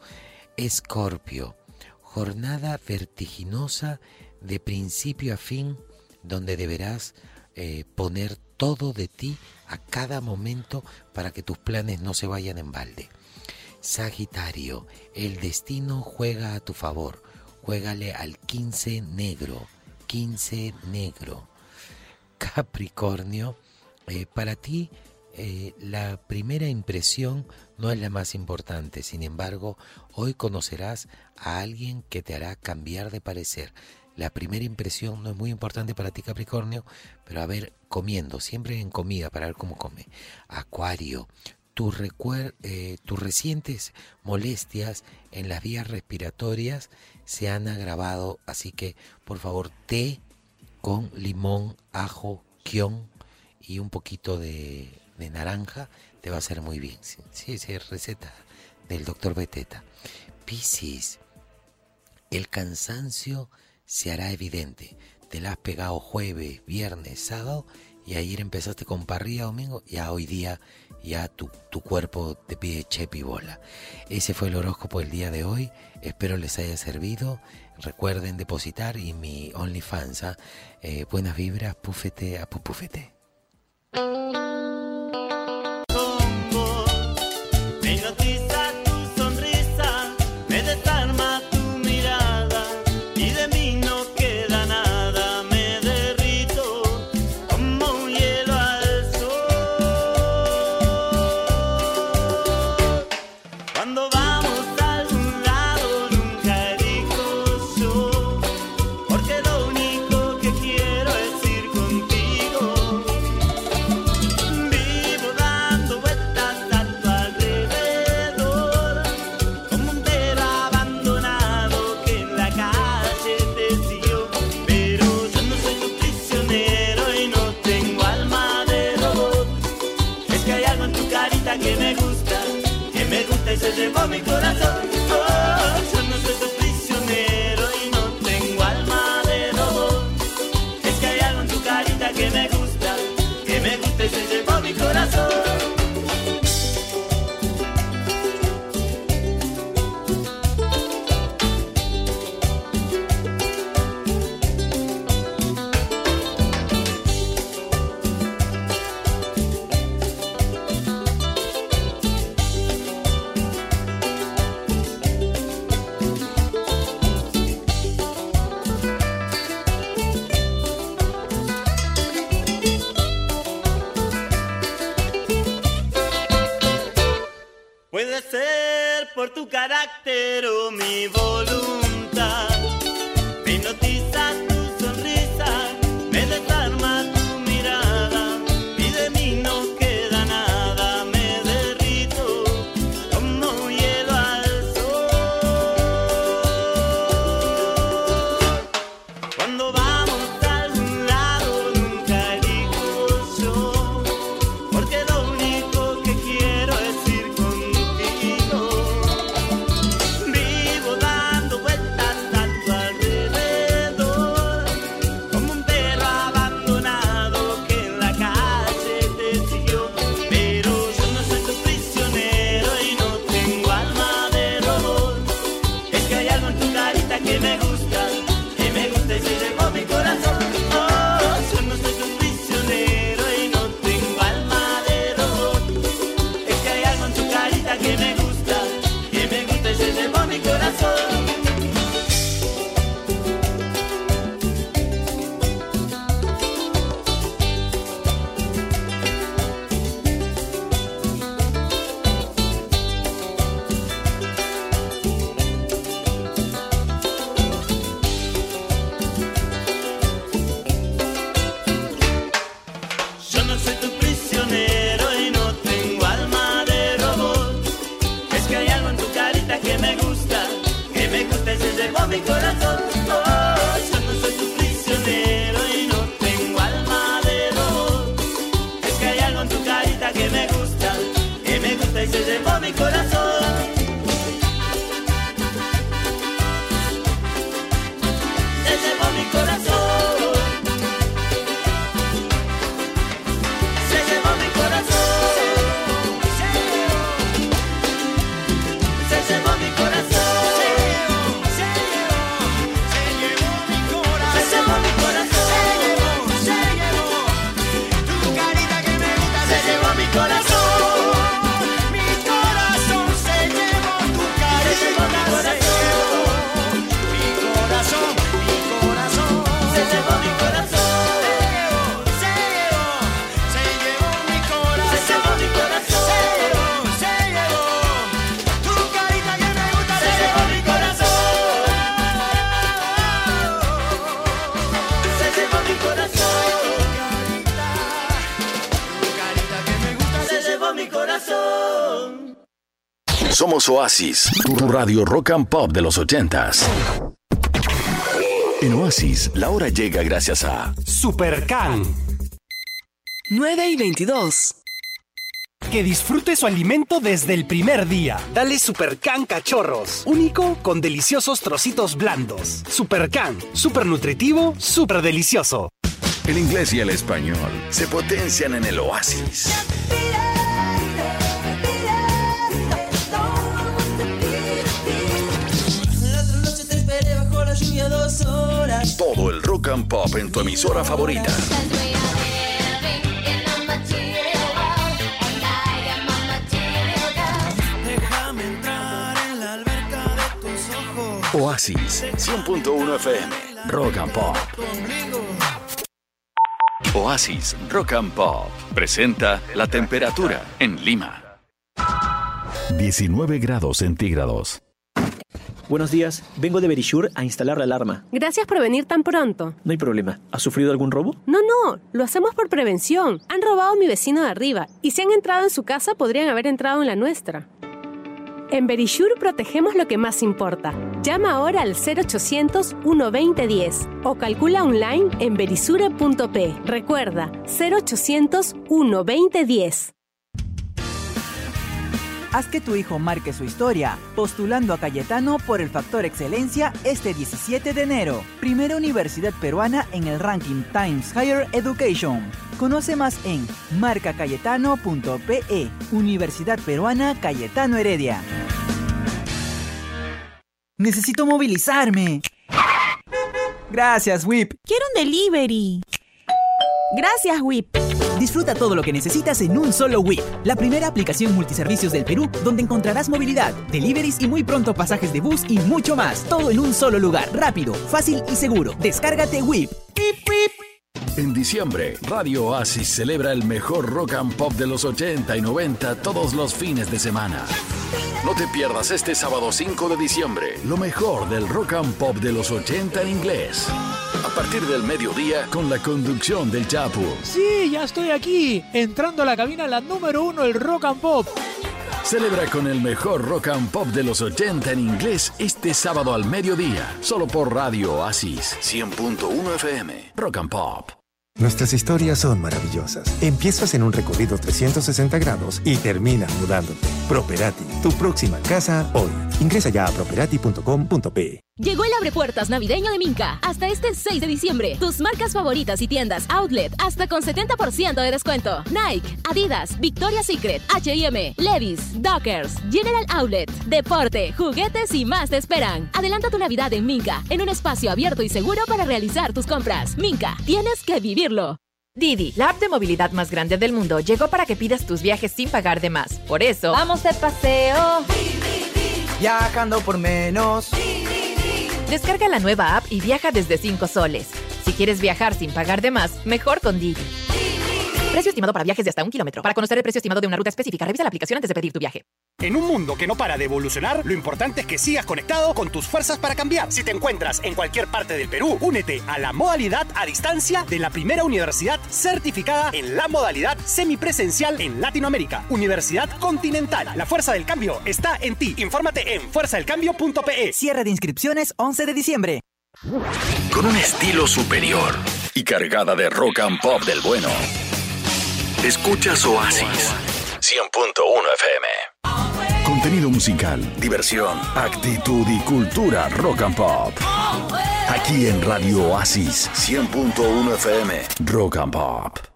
Speaker 8: Escorpio, jornada vertiginosa de principio a fin donde deberás eh, poner todo de ti a cada momento para que tus planes no se vayan en balde. Sagitario, el destino juega a tu favor. Juégale al 15 negro. 15 negro. Capricornio, eh, para ti eh, la primera impresión no es la más importante, sin embargo, hoy conocerás a alguien que te hará cambiar de parecer. La primera impresión no es muy importante para ti, Capricornio, pero a ver, comiendo, siempre en comida para ver cómo come. Acuario, tus, eh, tus recientes molestias en las vías respiratorias se han agravado, así que por favor, té con limón, ajo, kion y un poquito de naranja te va a hacer muy bien. Sí, es receta del doctor Beteta. Piscis, el cansancio se hará evidente. Te la has pegado jueves, viernes, sábado y ayer empezaste con parrilla domingo, ya hoy día ya tu, tu cuerpo te pide chepi bola. Ese fue el horóscopo del día de hoy. Espero les haya servido. Recuerden depositar y mi OnlyFans. ¿ah? Eh, buenas vibras, pufete a pupufete.
Speaker 4: Somos Oasis, tu radio rock and pop de los ochentas. En Oasis, la hora llega gracias a
Speaker 9: Supercan.
Speaker 10: 9 y 22.
Speaker 9: Que disfrute su alimento desde el primer día. Dale Supercan Cachorros. Único con deliciosos trocitos blandos. Supercan. Super nutritivo, super delicioso.
Speaker 4: El inglés y el español se potencian en el Oasis. Todo el rock and pop en tu emisora favorita.
Speaker 11: Déjame entrar en la alberca de tus ojos.
Speaker 4: Oasis 100.1 FM, rock and pop. Oasis Rock and Pop presenta la temperatura en Lima. 19 grados centígrados.
Speaker 12: Buenos días, vengo de Verisure a instalar la alarma.
Speaker 13: Gracias por venir tan pronto.
Speaker 12: No hay problema. ¿Ha sufrido algún robo?
Speaker 13: No, no, lo hacemos por prevención. Han robado a mi vecino de arriba y si han entrado en su casa podrían haber entrado en la nuestra. En Verisure protegemos lo que más importa. Llama ahora al 0800 120 10 o calcula online en verisure.p. Recuerda, 0800 120 10.
Speaker 14: Haz que tu hijo marque su historia, postulando a Cayetano por el Factor Excelencia este 17 de enero. Primera universidad peruana en el ranking Times Higher Education. Conoce más en marcacayetano.pe. Universidad Peruana Cayetano Heredia. Necesito movilizarme. Gracias, Whip.
Speaker 15: Quiero un delivery. Gracias, Whip.
Speaker 14: Disfruta todo lo que necesitas en un solo Whip, la primera aplicación multiservicios del Perú donde encontrarás movilidad, deliveries y muy pronto pasajes de bus y mucho más. Todo en un solo lugar, rápido, fácil y seguro. Descárgate Whip.
Speaker 4: En diciembre, Radio Oasis celebra el mejor rock and pop de los 80 y 90 todos los fines de semana. No te pierdas este sábado 5 de diciembre lo mejor del rock and pop de los 80 en inglés. A partir del mediodía con la conducción del Chapu.
Speaker 16: Sí, ya estoy aquí, entrando a la cabina la número uno del rock and pop.
Speaker 4: Celebra con el mejor rock and pop de los 80 en inglés este sábado al mediodía, solo por Radio Oasis 100.1 FM. Rock and Pop.
Speaker 17: Nuestras historias son maravillosas. Empiezas en un recorrido 360 grados y terminas mudándote. Properati, tu próxima casa hoy. Ingresa ya a properati.com.pe.
Speaker 18: Llegó el abre puertas navideño de Minca. Hasta este 6 de diciembre. Tus marcas favoritas y tiendas outlet hasta con 70% de descuento. Nike, Adidas, Victoria's Secret, H&M, Levi's, Dockers, General Outlet, deporte, juguetes y más te esperan. Adelanta tu Navidad en Minca, en un espacio abierto y seguro para realizar tus compras. Minca, tienes que vivirlo.
Speaker 19: Didi, la app de movilidad más grande del mundo, llegó para que pidas tus viajes sin pagar de más. Por eso,
Speaker 20: vamos de paseo.
Speaker 14: Viajando por menos.
Speaker 19: Descarga la nueva app y viaja desde 5 soles. Si quieres viajar sin pagar de más, mejor con Didi. Precio estimado para viajes de hasta un kilómetro. Para conocer el precio estimado de una ruta específica, revisa la aplicación antes de pedir tu viaje.
Speaker 9: En un mundo que no para de evolucionar, lo importante es que sigas conectado con tus fuerzas para cambiar. Si te encuentras en cualquier parte del Perú, únete a la modalidad a distancia de la primera universidad certificada en la modalidad semipresencial en Latinoamérica. Universidad Continental. La fuerza del cambio está en ti. Infórmate en fuerzadelcambio.pe.
Speaker 14: Cierre de inscripciones 11 de diciembre.
Speaker 4: Con un estilo superior y cargada de rock and pop del bueno. Escuchas Oasis 100.1 FM.
Speaker 21: Contenido musical, diversión, actitud y cultura rock and pop. Aquí en Radio Oasis 100.1 FM, Rock and Pop.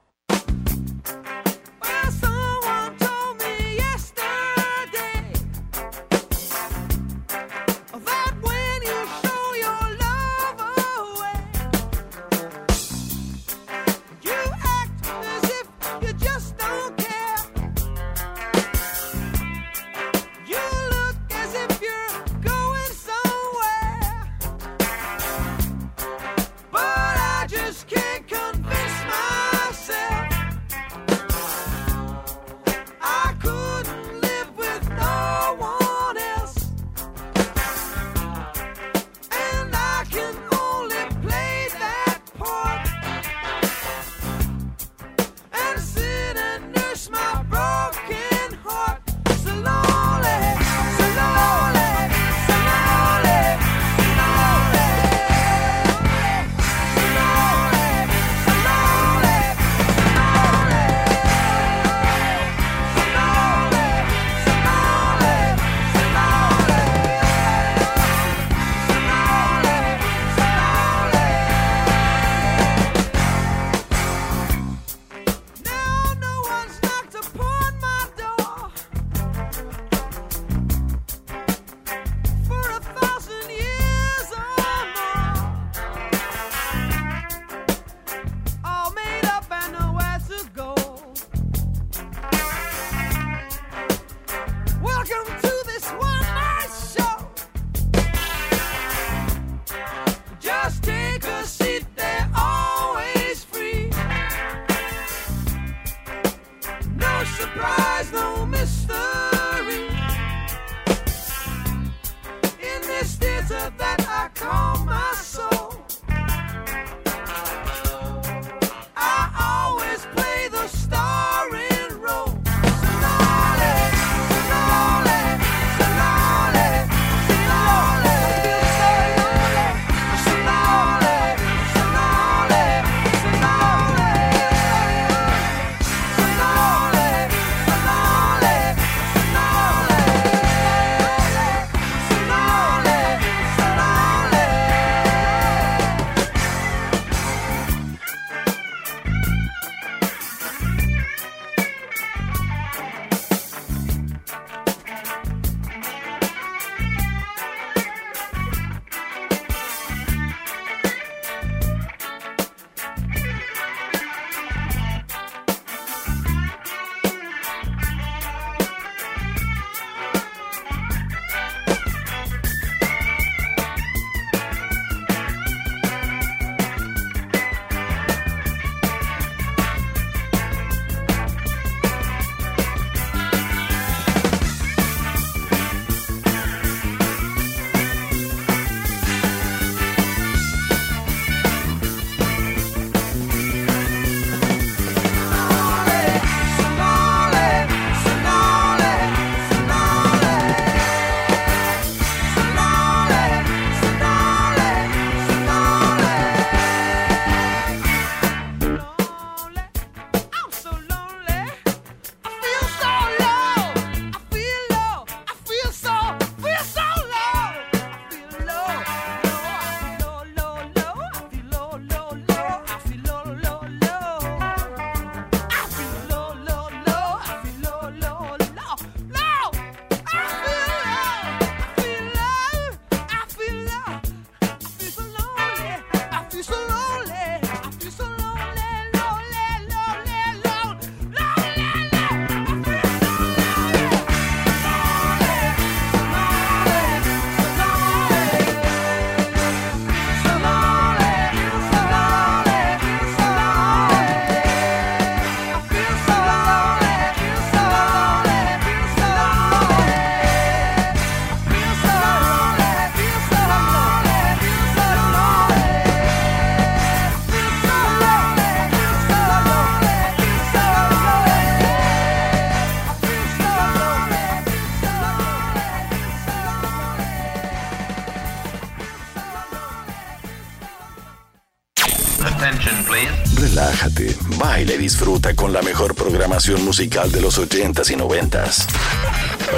Speaker 4: Disfruta con la mejor programación musical de los 80s y 90s.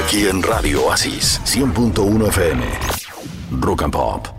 Speaker 4: Aquí en Radio Oasis 100.1 FM. Rock and Pop.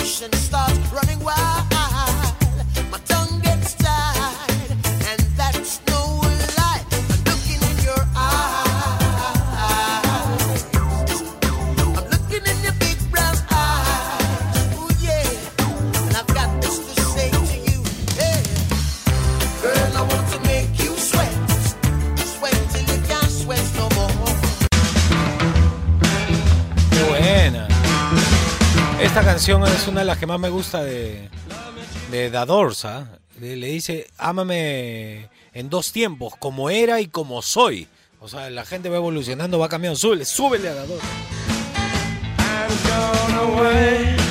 Speaker 11: ocean starts running wild.
Speaker 1: Es una de las que más me gusta de, de ¿ah? Le dice, ámame en dos tiempos, como era y como soy. O sea, la gente va evolucionando, va cambiando. Súbele, súbele a The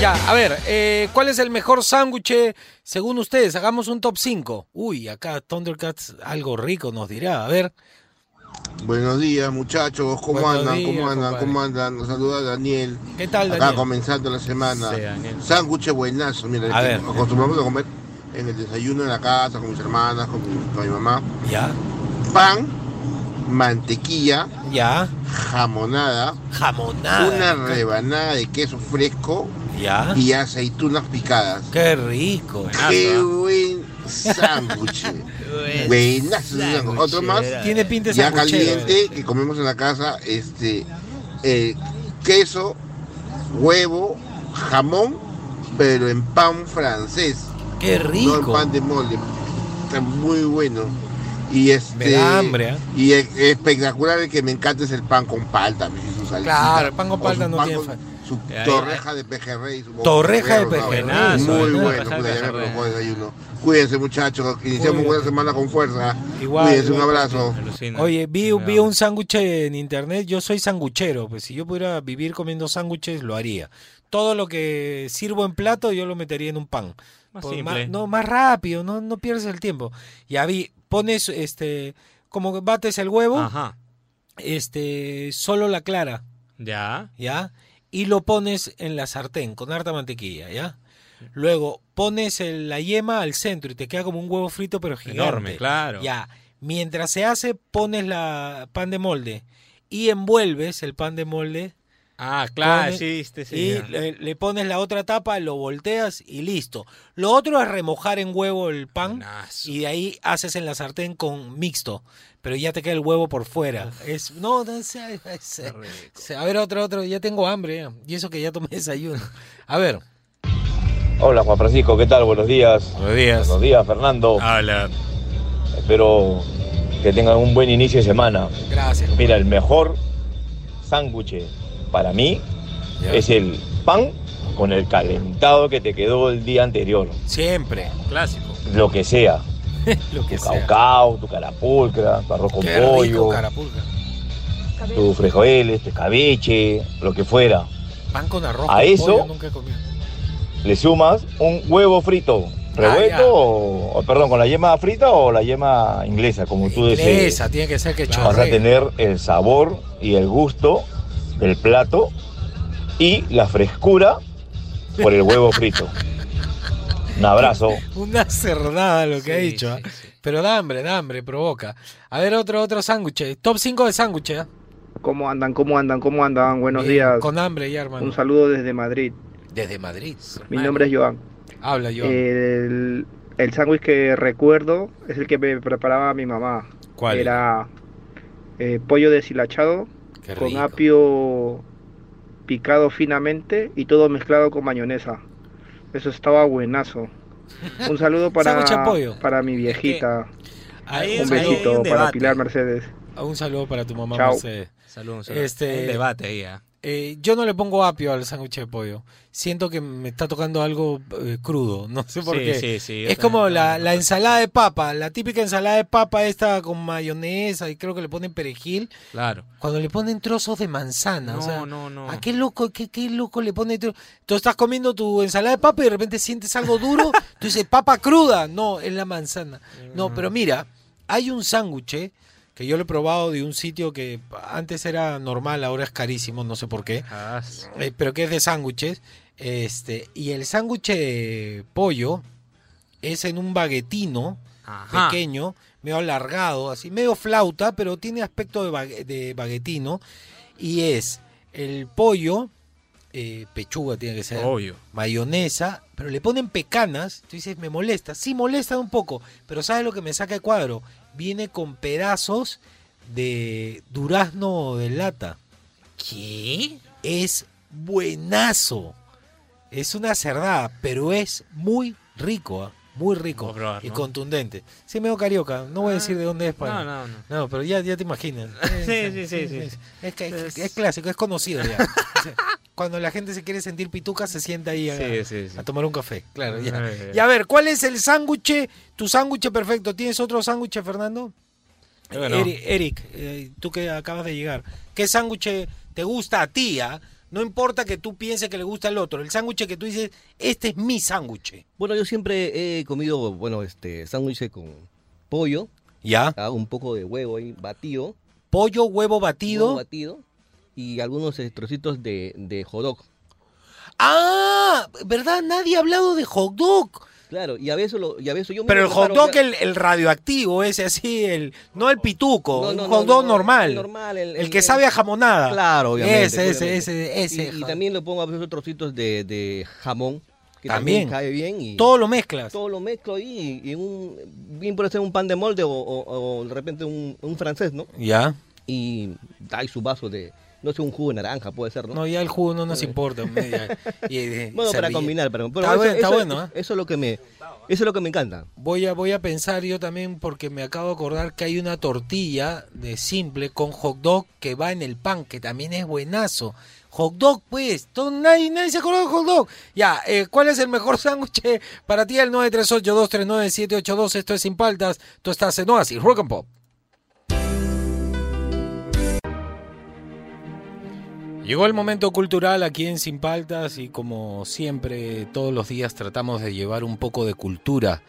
Speaker 1: Ya, a ver, eh, ¿cuál es el mejor sándwich según ustedes? Hagamos un top 5. Uy, acá Thundercats algo rico nos dirá. A ver.
Speaker 20: Buenos días, muchachos. ¿Cómo
Speaker 1: Buenos
Speaker 20: andan?
Speaker 1: días,
Speaker 20: ¿Cómo andan?
Speaker 1: compadre.
Speaker 20: ¿Cómo andan? Nos saluda Daniel.
Speaker 1: ¿Qué tal,
Speaker 20: Acá
Speaker 1: Daniel?
Speaker 20: comenzando la semana.
Speaker 1: Sí.
Speaker 20: Sándwich buenazo. Mira,
Speaker 1: A
Speaker 20: que
Speaker 1: ver.
Speaker 20: acostumbramos a comer en el desayuno en la casa con mis hermanas, con mi, con mi mamá.
Speaker 1: Ya.
Speaker 20: Pan, mantequilla.
Speaker 1: Ya.
Speaker 20: Jamonada.
Speaker 1: Jamonada.
Speaker 20: Una rebanada de queso fresco.
Speaker 1: Ya.
Speaker 20: Y aceitunas picadas.
Speaker 1: Qué rico.
Speaker 20: Qué buen sándwich. <laughs> Sándwich. Otro más.
Speaker 1: Tiene pinta de
Speaker 20: Ya caliente que comemos en la casa. Este eh, queso, huevo, jamón, pero en pan francés.
Speaker 1: Qué
Speaker 20: No en
Speaker 1: rico.
Speaker 20: pan de molde. Está muy bueno. Y este.
Speaker 1: Me da hambre, ¿eh?
Speaker 20: Y es- espectacular el que me encanta es el pan con palta. su.
Speaker 1: Claro, el pan con palta no tiene
Speaker 20: con
Speaker 1: fa-
Speaker 20: Su
Speaker 1: Ahí,
Speaker 20: torreja de pejerrey. su
Speaker 1: Torreja de pejerrey.
Speaker 20: Muy bueno. Ya me provocó desayuno. Cuídense, muchachos. Iniciamos buena semana con fuerza.
Speaker 1: Igual,
Speaker 20: Cuídense, un
Speaker 1: igual,
Speaker 20: abrazo.
Speaker 1: Oye, vi, vi un sándwich en internet. Yo soy sanguchero. Pues si yo pudiera vivir comiendo sándwiches, lo haría. Todo lo que sirvo en plato, yo lo metería en un pan.
Speaker 2: Más
Speaker 1: Por
Speaker 2: simple.
Speaker 1: no, más rápido, no, no pierdes el tiempo. Ya vi, pones este, como bates el huevo,
Speaker 2: Ajá.
Speaker 1: este, solo la clara,
Speaker 2: Ya.
Speaker 1: ¿ya? Y lo pones en la sartén con harta mantequilla, ¿ya? Luego pones el- la yema al centro y te queda como un huevo frito pero gigante.
Speaker 2: Enorme, claro.
Speaker 1: Ya. Mientras se hace, pones la pan de molde y envuelves el pan de molde.
Speaker 2: Ah, claro,
Speaker 1: Pones-
Speaker 2: sí, este sí,
Speaker 1: Y le, le pones la otra tapa, lo volteas y listo. Lo otro es remojar en huevo el pan y de ahí haces en la sartén con mixto, pero ya te queda el huevo por fuera. Es no, no sé, es- es- a ver otro otro, ya tengo hambre ya. y eso que ya tomé desayuno. A ver.
Speaker 22: Hola Juan Francisco, ¿qué tal? Buenos días.
Speaker 1: Buenos días.
Speaker 22: Buenos días, Fernando.
Speaker 2: Hola.
Speaker 22: Espero que tengan un buen inicio de semana.
Speaker 1: Gracias.
Speaker 22: Mira, el mejor sándwich para mí es el pan con el calentado que te quedó el día anterior.
Speaker 1: Siempre.
Speaker 2: Clásico.
Speaker 22: Lo que sea. <laughs>
Speaker 1: Lo que
Speaker 22: tu
Speaker 1: sea.
Speaker 22: caucao, tu carapulcra, tu arroz con
Speaker 1: Qué
Speaker 22: pollo,
Speaker 1: rico, carapulca.
Speaker 22: tu frijoles, tu escabeche, lo que fuera.
Speaker 1: Pan con arroz
Speaker 22: A
Speaker 1: con
Speaker 22: eso-
Speaker 1: pollo nunca he comido.
Speaker 22: Le sumas un huevo frito.
Speaker 1: Ah,
Speaker 22: ¿Revuelto
Speaker 1: ya.
Speaker 22: o, o, perdón, con la yema frita o la yema inglesa, como tú desees?
Speaker 1: Esa tiene que ser que
Speaker 22: Vas a tener el sabor y el gusto del plato y la frescura por el huevo frito. Un abrazo.
Speaker 1: Una cerdada lo que ha dicho. ¿ah? Pero da hambre, da hambre, provoca. A ver, otro, otro sándwich. Top 5 de sándwich. ¿ah?
Speaker 23: ¿Cómo andan? ¿Cómo andan? ¿Cómo andan? Buenos
Speaker 1: Bien,
Speaker 23: días.
Speaker 1: Con hambre ya, hermano.
Speaker 23: Un saludo desde Madrid.
Speaker 1: Desde Madrid.
Speaker 23: Mi nombre es Joan.
Speaker 1: Habla, Joan.
Speaker 23: El, el sándwich que recuerdo es el que me preparaba mi mamá.
Speaker 1: ¿Cuál
Speaker 23: Era eh, pollo deshilachado
Speaker 1: Qué
Speaker 23: con
Speaker 1: rico.
Speaker 23: apio picado finamente y todo mezclado con mayonesa. Eso estaba buenazo. Un saludo <laughs> para, para mi viejita.
Speaker 1: Ahí
Speaker 23: un
Speaker 1: es- ahí hay
Speaker 23: besito
Speaker 1: un
Speaker 23: para. Pilar Mercedes.
Speaker 1: Un saludo para tu mamá
Speaker 23: Chao.
Speaker 1: Mercedes.
Speaker 2: Saludos, saludos.
Speaker 1: Este,
Speaker 2: Un debate ahí, ¿ah?
Speaker 1: Eh, yo no le pongo apio al sándwich de pollo. Siento que me está tocando algo eh, crudo. <laughs> No sé por
Speaker 2: Sí,
Speaker 1: qué.
Speaker 2: sí, sí,
Speaker 1: es como la, la ensalada de papa. La típica ensalada de papa esta con mayonesa y creo que le ponen perejil.
Speaker 2: Claro.
Speaker 1: Cuando le ponen trozos de manzana. o
Speaker 2: No,
Speaker 1: sea,
Speaker 2: no, no.
Speaker 1: ¿A qué loco, qué, qué loco le pone? tro- Tú estás comiendo tu ensalada de papa y de repente sientes algo duro. <laughs> tú dices, papa cruda. No, es la manzana. No, pero mira, hay un sándwich eh, que yo lo he probado de un sitio que antes era normal, ahora es carísimo, no sé por qué.
Speaker 2: Ah,
Speaker 1: Eh, pero que es de sándwiches. Este, y el sándwich de pollo es en un baguetino
Speaker 2: Ajá.
Speaker 1: pequeño, medio alargado, así, medio flauta, pero tiene aspecto de, bague- de baguetino. Y es el pollo, eh, pechuga tiene que ser,
Speaker 2: Obvio.
Speaker 1: mayonesa, pero le ponen pecanas. Tú dices, me molesta. Sí, molesta un poco, pero ¿sabes lo que me saca de cuadro? Viene con pedazos de durazno de lata. ¿Qué? Es buenazo. Es una cerdada, pero es muy rico, ¿ah? Muy rico
Speaker 2: probar,
Speaker 1: y
Speaker 2: ¿no?
Speaker 1: contundente. Sí, medio carioca, no voy a decir de dónde es para.
Speaker 2: no, no,
Speaker 1: No, pero ya, ya te imaginas. <laughs>
Speaker 2: Sí, sí, sí, sí.
Speaker 1: Es, es- es clásico, es conocido ya. <laughs> Cuando la gente se quiere sentir pituca, se sienta ahí a,
Speaker 2: Sí, sí, sí.
Speaker 1: a tomar un café. Claro, ya. Y a ver, ¿cuál es el sándwich, tu sándwich perfecto? ¿Tienes otro sándwich, Fernando?
Speaker 2: Creo que no.
Speaker 1: Eric, Eric, eh, tú que acabas de llegar, ¿qué sándwich te gusta a ti? ah? No importa que tú pienses que le gusta al otro, el sándwich que tú dices, este es mi sándwich.
Speaker 24: Bueno, yo siempre he comido, bueno, este, sándwiches con pollo.
Speaker 1: Ya.
Speaker 24: ah, un poco de huevo ahí batido.
Speaker 1: Pollo, huevo batido.
Speaker 24: Huevo batido. Y algunos eh, trocitos de, de hot dog.
Speaker 1: Ah, ¿verdad? Nadie ha hablado de hot dog.
Speaker 24: Claro, y a veces, lo, y a veces yo
Speaker 1: Pero el hot dog, el, el radioactivo, ese así, el no el pituco,
Speaker 24: No,
Speaker 1: un hot dog
Speaker 24: no,
Speaker 1: normal.
Speaker 24: el normal, el-
Speaker 1: el
Speaker 24: el-
Speaker 1: que sabe a jamonada.
Speaker 24: Claro, obviamente.
Speaker 1: Ese, ese,
Speaker 24: obviamente.
Speaker 1: ese, ese.
Speaker 24: Y, y también le pongo a veces trocitos de, de jamón. Que
Speaker 1: También.
Speaker 24: también, cae bien. Y
Speaker 1: Todo lo mezclas.
Speaker 24: Todo lo mezclo ahí. Y un, bien puede ser un pan de molde o, o- o de repente un, un francés, ¿no?
Speaker 1: Ya.
Speaker 24: Y hay su vaso de, no sé, un jugo de naranja puede ser, ¿no?
Speaker 1: No, ya el jugo no nos importa. <laughs> Y, eh,
Speaker 24: Bueno, para combinar, pero, pero
Speaker 1: está
Speaker 24: eso,
Speaker 1: bueno, está
Speaker 24: eso-
Speaker 1: bueno, ¿eh?
Speaker 24: eso es lo que me, eso es lo que me encanta.
Speaker 1: Voy a, voy a pensar yo también porque me acabo de acordar que hay una tortilla de simple con hot dog que va en el pan, que también es buenazo. Hot dog, pues, todo- nadie, nadie se acordó de hot dog. Ya, eh, ¿cuál es el mejor <laughs> sándwich para ti? El 938-239-782, esto es Sin Paltas, tú estás en Oasis, Rock and Pop. Llegó el momento cultural aquí en Sin Paltas y como siempre todos los días tratamos de llevar un poco de cultura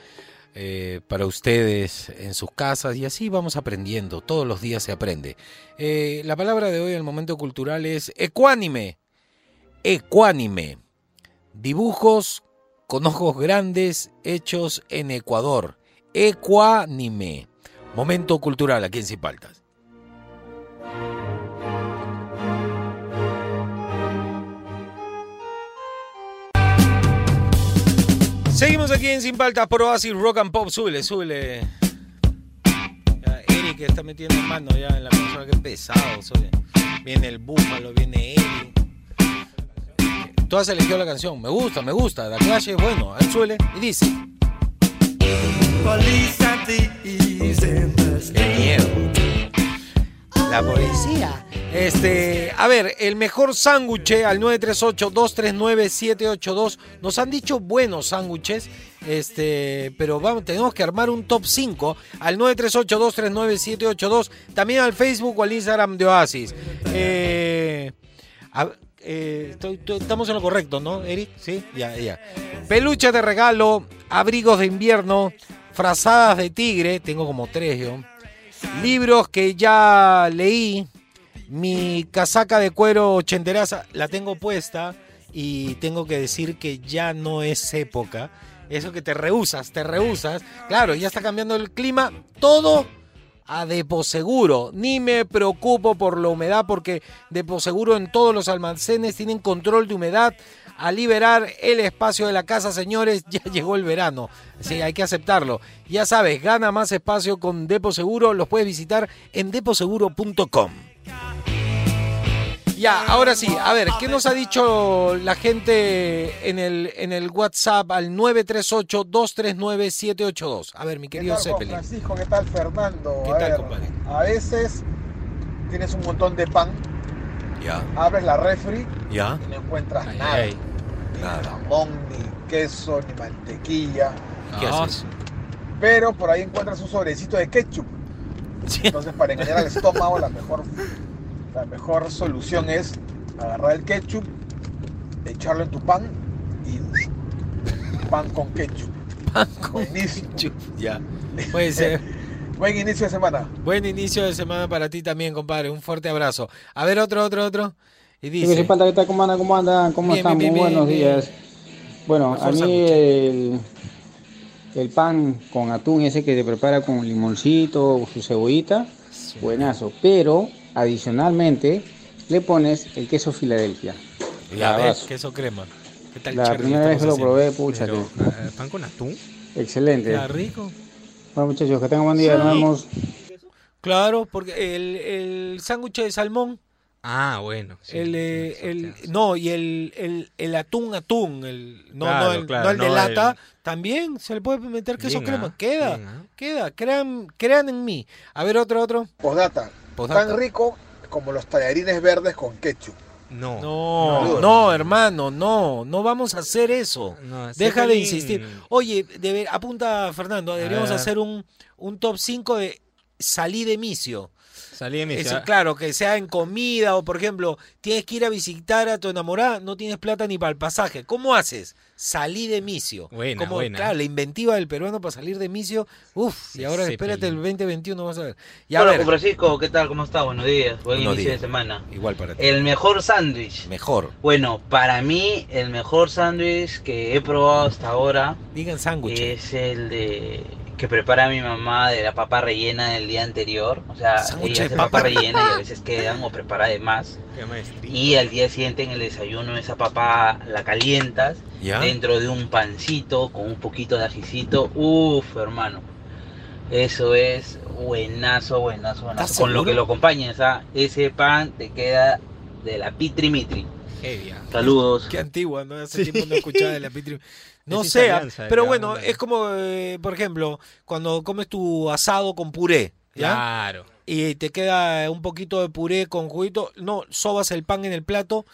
Speaker 1: eh, para ustedes en sus casas y así vamos aprendiendo, todos los días se aprende. Eh, la palabra de hoy en el momento cultural es ecuánime, ecuánime, dibujos con ojos grandes hechos en Ecuador, ecuánime, momento cultural aquí en Sin Paltas. Seguimos aquí en Sin Paltas por Oasis Rock and Pop. Súbele, súbele. Ya, Eric está metiendo mano ya en la consola. Qué pesado. súbele. Viene el búfalo, viene Eric. Tú has elegido la canción. Me gusta, me gusta. La Clash es bueno. Él suele y dice. Qué miedo. La policía. Este, a ver, el mejor sándwich al 938-239-782. Nos han dicho buenos sándwiches, este, pero vamos, tenemos que armar un top 5 al 938-239-782. También al Facebook o al Instagram de Oasis. Eh, a- eh, estoy- estoy- estamos en lo correcto, ¿no, Eric? Sí, ya, ya. Peluches de regalo, abrigos de invierno, frazadas de tigre, tengo como tres yo. Libros que ya leí. Mi casaca de cuero ochenteraza la tengo puesta y tengo que decir que ya no es época. Eso que te rehusas, te rehusas. Claro, ya está cambiando el clima. Todo a Deposeguro. Ni me preocupo por la humedad porque Deposeguro en todos los almacenes tienen control de humedad. A liberar el espacio de la casa, señores, <laughs> ya llegó el verano. Sí, hay que aceptarlo. Ya sabes, gana más espacio con Deposeguro. Los puedes visitar en deposeguro.com. Ya, ahora sí, a ver, ¿qué nos ha dicho la gente en el, en el WhatsApp al 938-239-782? A ver, mi
Speaker 25: ¿Qué
Speaker 1: querido
Speaker 25: tal, Juan
Speaker 1: Zeppelin.
Speaker 25: Francisco? ¿Qué tal, Fernando?
Speaker 1: ¿Qué
Speaker 25: A
Speaker 1: tal,
Speaker 25: ver,
Speaker 1: compadre?
Speaker 25: A veces tienes un montón de pan,
Speaker 1: Ya,
Speaker 25: abres la refri
Speaker 1: ya.
Speaker 25: y no encuentras
Speaker 1: Ay,
Speaker 25: nada.
Speaker 1: ay.
Speaker 25: Ni
Speaker 1: Nada.
Speaker 25: jamón, ni queso, ni mantequilla.
Speaker 1: ¿Qué
Speaker 25: Ah,
Speaker 1: haces?
Speaker 25: Pero por ahí encuentras un sobrecito de ketchup. Entonces, para engañar al <laughs> estómago, la mejor, la mejor solución es agarrar el ketchup, echarlo en tu pan y pan con ketchup.
Speaker 1: Pan
Speaker 25: con Buenísimo.
Speaker 1: Ya. <laughs> Puede ser.
Speaker 25: Buen inicio de semana.
Speaker 1: Buen inicio de semana para ti también, compadre. Un fuerte abrazo. A ver, otro, otro, otro. Y dice.
Speaker 26: Pata, ¿qué tal? ¿Cómo andan? ¿Cómo andan? ¿Cómo
Speaker 1: Bien,
Speaker 26: están?
Speaker 1: bien,
Speaker 26: Muy
Speaker 1: bien,
Speaker 26: buenos
Speaker 1: bien,
Speaker 26: días. Bueno, a mí el, el pan con atún ese que te prepara con limoncito, su cebollita, buenazo. Pero adicionalmente le pones el queso Filadelfia.
Speaker 1: Ya ves, queso crema. ¿Qué tal
Speaker 26: La primera vez que lo probé, pucha,
Speaker 1: Pero,
Speaker 26: que-
Speaker 1: eh, ¿Pan con atún?
Speaker 26: Excelente.
Speaker 1: Queda rico.
Speaker 26: Bueno, muchachos, que tengan buen día. Nos
Speaker 1: Sí.
Speaker 26: vemos.
Speaker 1: Claro, porque el, el sándwich de salmón.
Speaker 2: Ah, bueno. sí,
Speaker 1: el, eh, el- no, y el, el, el atún, atún, el, no,
Speaker 2: Claro,
Speaker 1: no, el,
Speaker 2: claro,
Speaker 1: no el de
Speaker 2: no
Speaker 1: lata,
Speaker 2: el-
Speaker 1: también se le puede meter queso
Speaker 2: Bien,
Speaker 1: crema.
Speaker 2: ah,
Speaker 1: queda,
Speaker 2: bien, ah.
Speaker 1: queda, crean, crean en mí. A ver, otro, otro.
Speaker 25: Postdata.
Speaker 1: Postdata.
Speaker 25: Tan rico como los tallarines verdes con ketchup.
Speaker 2: No.
Speaker 1: No, no, hermano, no, no vamos a hacer eso.
Speaker 2: No,
Speaker 1: Deja de insistir. Oye, debe- apunta Fernando, deberíamos hacer un, un top 5 de salí de misio.
Speaker 2: Salí de mi
Speaker 1: Eso,
Speaker 2: ciudad.
Speaker 1: claro, que sea en comida o, por ejemplo, tienes que ir a visitar a tu enamorada, no tienes plata ni para el pasaje. ¿Cómo haces? Salí de misio.
Speaker 2: Buena,
Speaker 1: Como,
Speaker 2: buena.
Speaker 1: Claro, la inventiva del peruano para salir de misio. Uf, y ahora espérate el 2021, vas a ver. Y a
Speaker 27: Hola,
Speaker 1: ver,
Speaker 27: con Francisco, ¿qué tal? ¿Cómo está? Buenos días. Buen
Speaker 1: Buenos
Speaker 27: inicio
Speaker 1: días.
Speaker 27: de semana.
Speaker 1: igual para ti.
Speaker 27: El mejor sándwich.
Speaker 1: Mejor.
Speaker 27: Bueno, para mí, el mejor sándwich que he probado hasta ahora
Speaker 1: Digan sándwich.
Speaker 27: es el de que prepara mi mamá de la papa rellena del día anterior. O sea, ella hace
Speaker 1: papa.
Speaker 27: rellena y a veces <laughs> quedan o prepara de más. Y al día siguiente en el desayuno esa papa la calientas
Speaker 1: ¿Ya?
Speaker 27: dentro de un pancito con un poquito de ajicito. Uf, hermano. Eso es buenazo, buenazo, buenazo.
Speaker 1: ¿Estás
Speaker 27: Con lo que lo acompañes, ¿ah? ese pan te queda de la pitri mitri.
Speaker 2: Ah.
Speaker 27: Saludos.
Speaker 1: Qué antigua, ¿no? Hace tiempo no escuchaba de la Pitri. <laughs> No
Speaker 2: Es
Speaker 1: sé,
Speaker 2: italianza,
Speaker 1: pero bueno, es como, eh, por ejemplo, cuando comes tu asado con puré, ¿ya?
Speaker 2: Claro.
Speaker 1: Y te queda un poquito de puré con juguito, no, sobas el pan en el plato,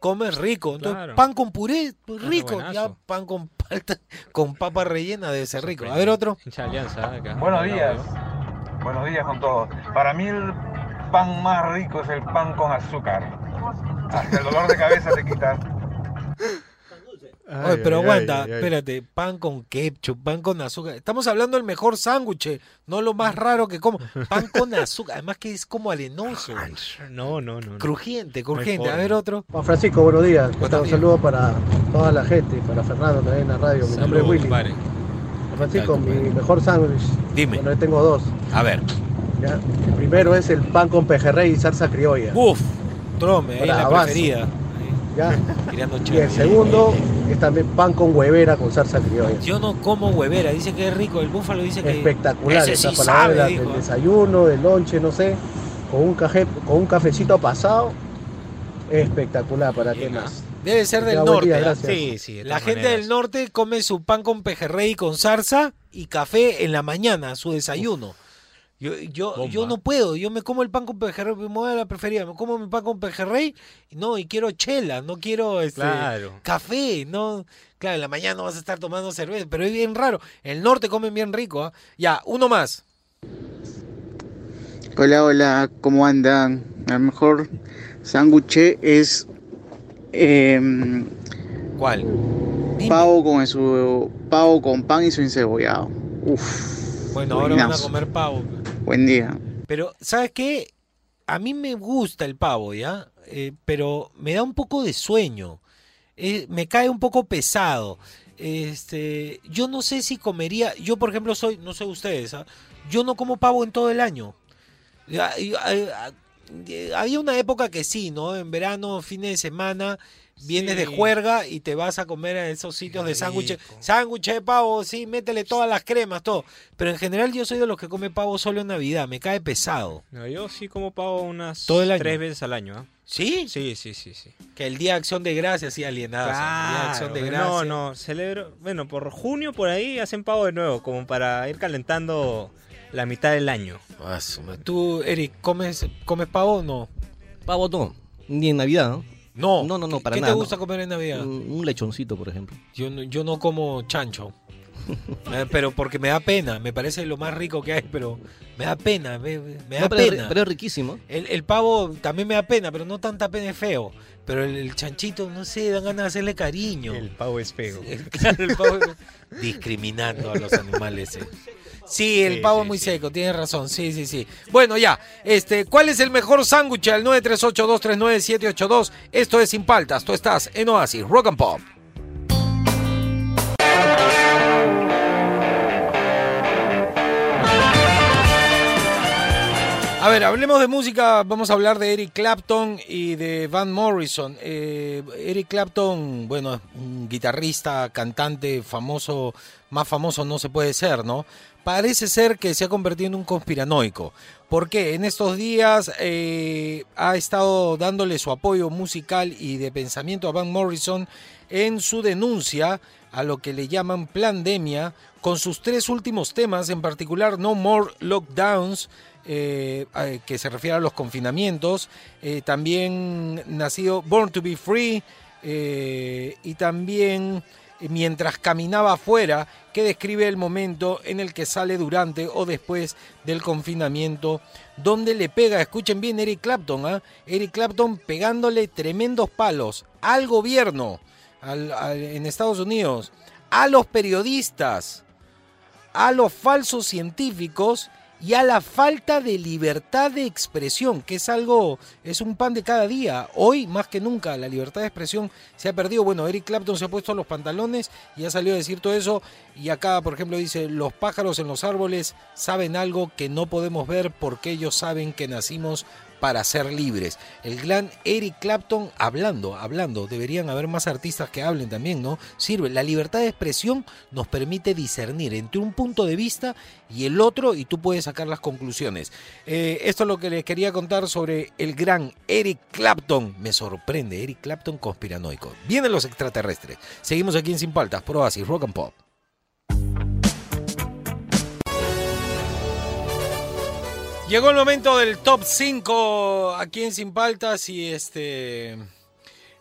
Speaker 1: comes rico. Entonces,
Speaker 2: Claro.
Speaker 1: pan con puré,
Speaker 2: Claro,
Speaker 1: rico. Ya pan con palta, con papa rellena debe ser rico. A ver otro.
Speaker 2: Hincha alianza acá.
Speaker 28: Buenos
Speaker 2: No,
Speaker 28: días. Buenos días con todos. Para mí el pan más rico es el pan con azúcar. Hasta el dolor de cabeza te quita.
Speaker 1: Oye, pero
Speaker 28: ay,
Speaker 1: aguanta,
Speaker 28: ay, ay.
Speaker 1: espérate, pan con ketchup, pan con azúcar. Estamos hablando del mejor sándwich, no lo más raro que como. Pan con <laughs> azúcar, además que es como arenoso.
Speaker 2: No, no, no.
Speaker 1: Crujiente, crujiente. A ver otro.
Speaker 29: Juan Francisco, buenos días. Un
Speaker 1: días.
Speaker 29: saludo para toda la gente, para Fernando también en la radio. Mi nombre es Willy. Juan Francisco,
Speaker 1: Dale,
Speaker 29: mi mejor sándwich.
Speaker 1: Dime.
Speaker 29: Bueno, yo tengo dos.
Speaker 1: A ver.
Speaker 29: ¿ya? El primero es el pan con pejerrey y salsa criolla.
Speaker 1: Uf, trome, ahí la preferida.
Speaker 29: ¿ya?
Speaker 1: Tirando
Speaker 29: Y el segundo es también pan con huevera con salsa criolla.
Speaker 1: Yo no como huevera, dice que es rico. El búfalo dice que.
Speaker 29: Espectacular,
Speaker 1: Ese
Speaker 29: esa
Speaker 1: sí
Speaker 29: palabra
Speaker 1: sabe,
Speaker 29: del
Speaker 1: dijo.
Speaker 29: del desayuno, del lonche, no sé, con un, caje, con un cafecito pasado. Espectacular, ¿para qué más?
Speaker 1: Debe ser del norte.
Speaker 29: día,
Speaker 1: ¿ah?
Speaker 29: gracias.
Speaker 2: Sí, sí, de
Speaker 1: La gente
Speaker 2: maneras.
Speaker 1: del norte come su pan con pejerrey con zarza y café en la mañana, su desayuno. Yo, yo, yo no puedo, yo me como el pan con pejerrey, me voy a la preferida, me como mi pan con pejerrey, y no, y quiero chela, no quiero este,
Speaker 2: Claro.
Speaker 1: café, no, claro, en la mañana no vas a estar tomando cerveza, pero es bien raro, el norte comen bien rico, ¿ah? Ya, uno más.
Speaker 30: Hola, hola, ¿cómo andan? El mejor sándwich es em,
Speaker 1: ¿Cuál?
Speaker 30: pavo con su pavo con pan y su encebollado. Uf.
Speaker 1: Bueno, ahora van a comer pavo.
Speaker 30: Buen día.
Speaker 1: Pero, ¿sabes qué? A mí me gusta el pavo, ¿ya? Eh, pero me da un poco de sueño. Eh, me cae un poco pesado. Este, yo no sé si comería. Yo, por ejemplo, soy, no sé ustedes, ¿ah? yo no como pavo en todo el año. Eh, eh, Había una época que sí, ¿no? En verano, fines de semana, vienes de juerga y te vas a comer a esos sitios de sándwiches. Sándwich de pavo, sí, métele todas las cremas, todo. Pero en general yo soy de los que come pavo solo en Navidad, me cae pesado.
Speaker 2: No, yo sí como pavo unas
Speaker 1: Todo el año.
Speaker 2: tres veces al año. ¿ah?
Speaker 1: ¿Sí?
Speaker 2: Sí, sí, sí, sí.
Speaker 1: Que el Día de Acción de Gracias, sí, alienado. el Día de Acción de
Speaker 2: Claro,
Speaker 1: Gracias.
Speaker 2: no, no, celebro, bueno, por junio por ahí hacen pavo de nuevo, como para ir calentando la mitad del año.
Speaker 1: Ah. ¿Tú, Eric, comes, comes pavo o no?
Speaker 24: Pavo no, ni en Navidad. ¿no?
Speaker 1: No.
Speaker 24: No, no, no, para
Speaker 1: ¿Qué
Speaker 24: nada.
Speaker 1: te
Speaker 24: no.
Speaker 1: gusta comer en Navidad?
Speaker 24: Un, un lechoncito, por ejemplo.
Speaker 1: Yo, no- yo no como chancho. <laughs> Eh, pero porque me da pena, me parece lo más rico que hay, pero me da pena, me, me da
Speaker 24: No, pero,
Speaker 1: pena.
Speaker 24: pero es riquísimo.
Speaker 1: El, el pavo también me da pena, pero no tanta pena es feo. Pero el, el chanchito, no sé, dan ganas de hacerle cariño. El
Speaker 2: pavo es feo.
Speaker 1: Claro, el pavo es- <laughs> discriminando a los animales. eh. Sí, el
Speaker 2: Sí,
Speaker 1: pavo
Speaker 2: sí,
Speaker 1: es muy
Speaker 2: sí.
Speaker 1: seco, tienes razón. Sí, sí, sí. Bueno, ya. Este, ¿cuál es el mejor sándwich? Al 938239782. Esto es Sin Paltas. Tú estás en Oasis, Rock and Pop. A ver, hablemos de música. Vamos a hablar de Eric Clapton y de Van Morrison. Eh, Eric Clapton, bueno, un guitarrista, cantante famoso, más famoso no se puede ser, ¿no? Parece ser que se ha convertido en un conspiranoico. porque En estos días eh, ha estado dándole su apoyo musical y de pensamiento a Van Morrison en su denuncia a lo que le llaman pandemia, con sus tres últimos temas, en particular No More Lockdowns, eh, eh, que se refiere a los confinamientos, también nacido Born to Be Free y también Mientras caminaba afuera, que describe el momento en el que sale durante o después del confinamiento, donde le pega, escuchen bien Eric Clapton, ¿ah? Eric Clapton pegándole tremendos palos al gobierno en Estados Unidos, a los periodistas, a los falsos científicos y a la falta de libertad de expresión, que es algo, es un pan de cada día. Hoy, más que nunca, la libertad de expresión se ha perdido. Bueno, Eric Clapton se ha puesto los pantalones y ha salido a decir todo eso. Y acá, por ejemplo, dice, los pájaros en los árboles saben algo que no podemos ver porque ellos saben que nacimos para ser libres. El gran Eric Clapton hablando, hablando. Deberían haber más artistas que hablen también, ¿no? Sirve. La libertad de expresión nos permite discernir entre un punto de vista y el otro y tú puedes sacar las conclusiones. Eh, esto es lo que les quería contar sobre el gran Eric Clapton. Me sorprende, Eric Clapton conspiranoico. Vienen los extraterrestres. Seguimos aquí en Sin Paltas, Oasis, Rock and Pop. Llegó el momento del top 5 aquí en Sin Paltas y este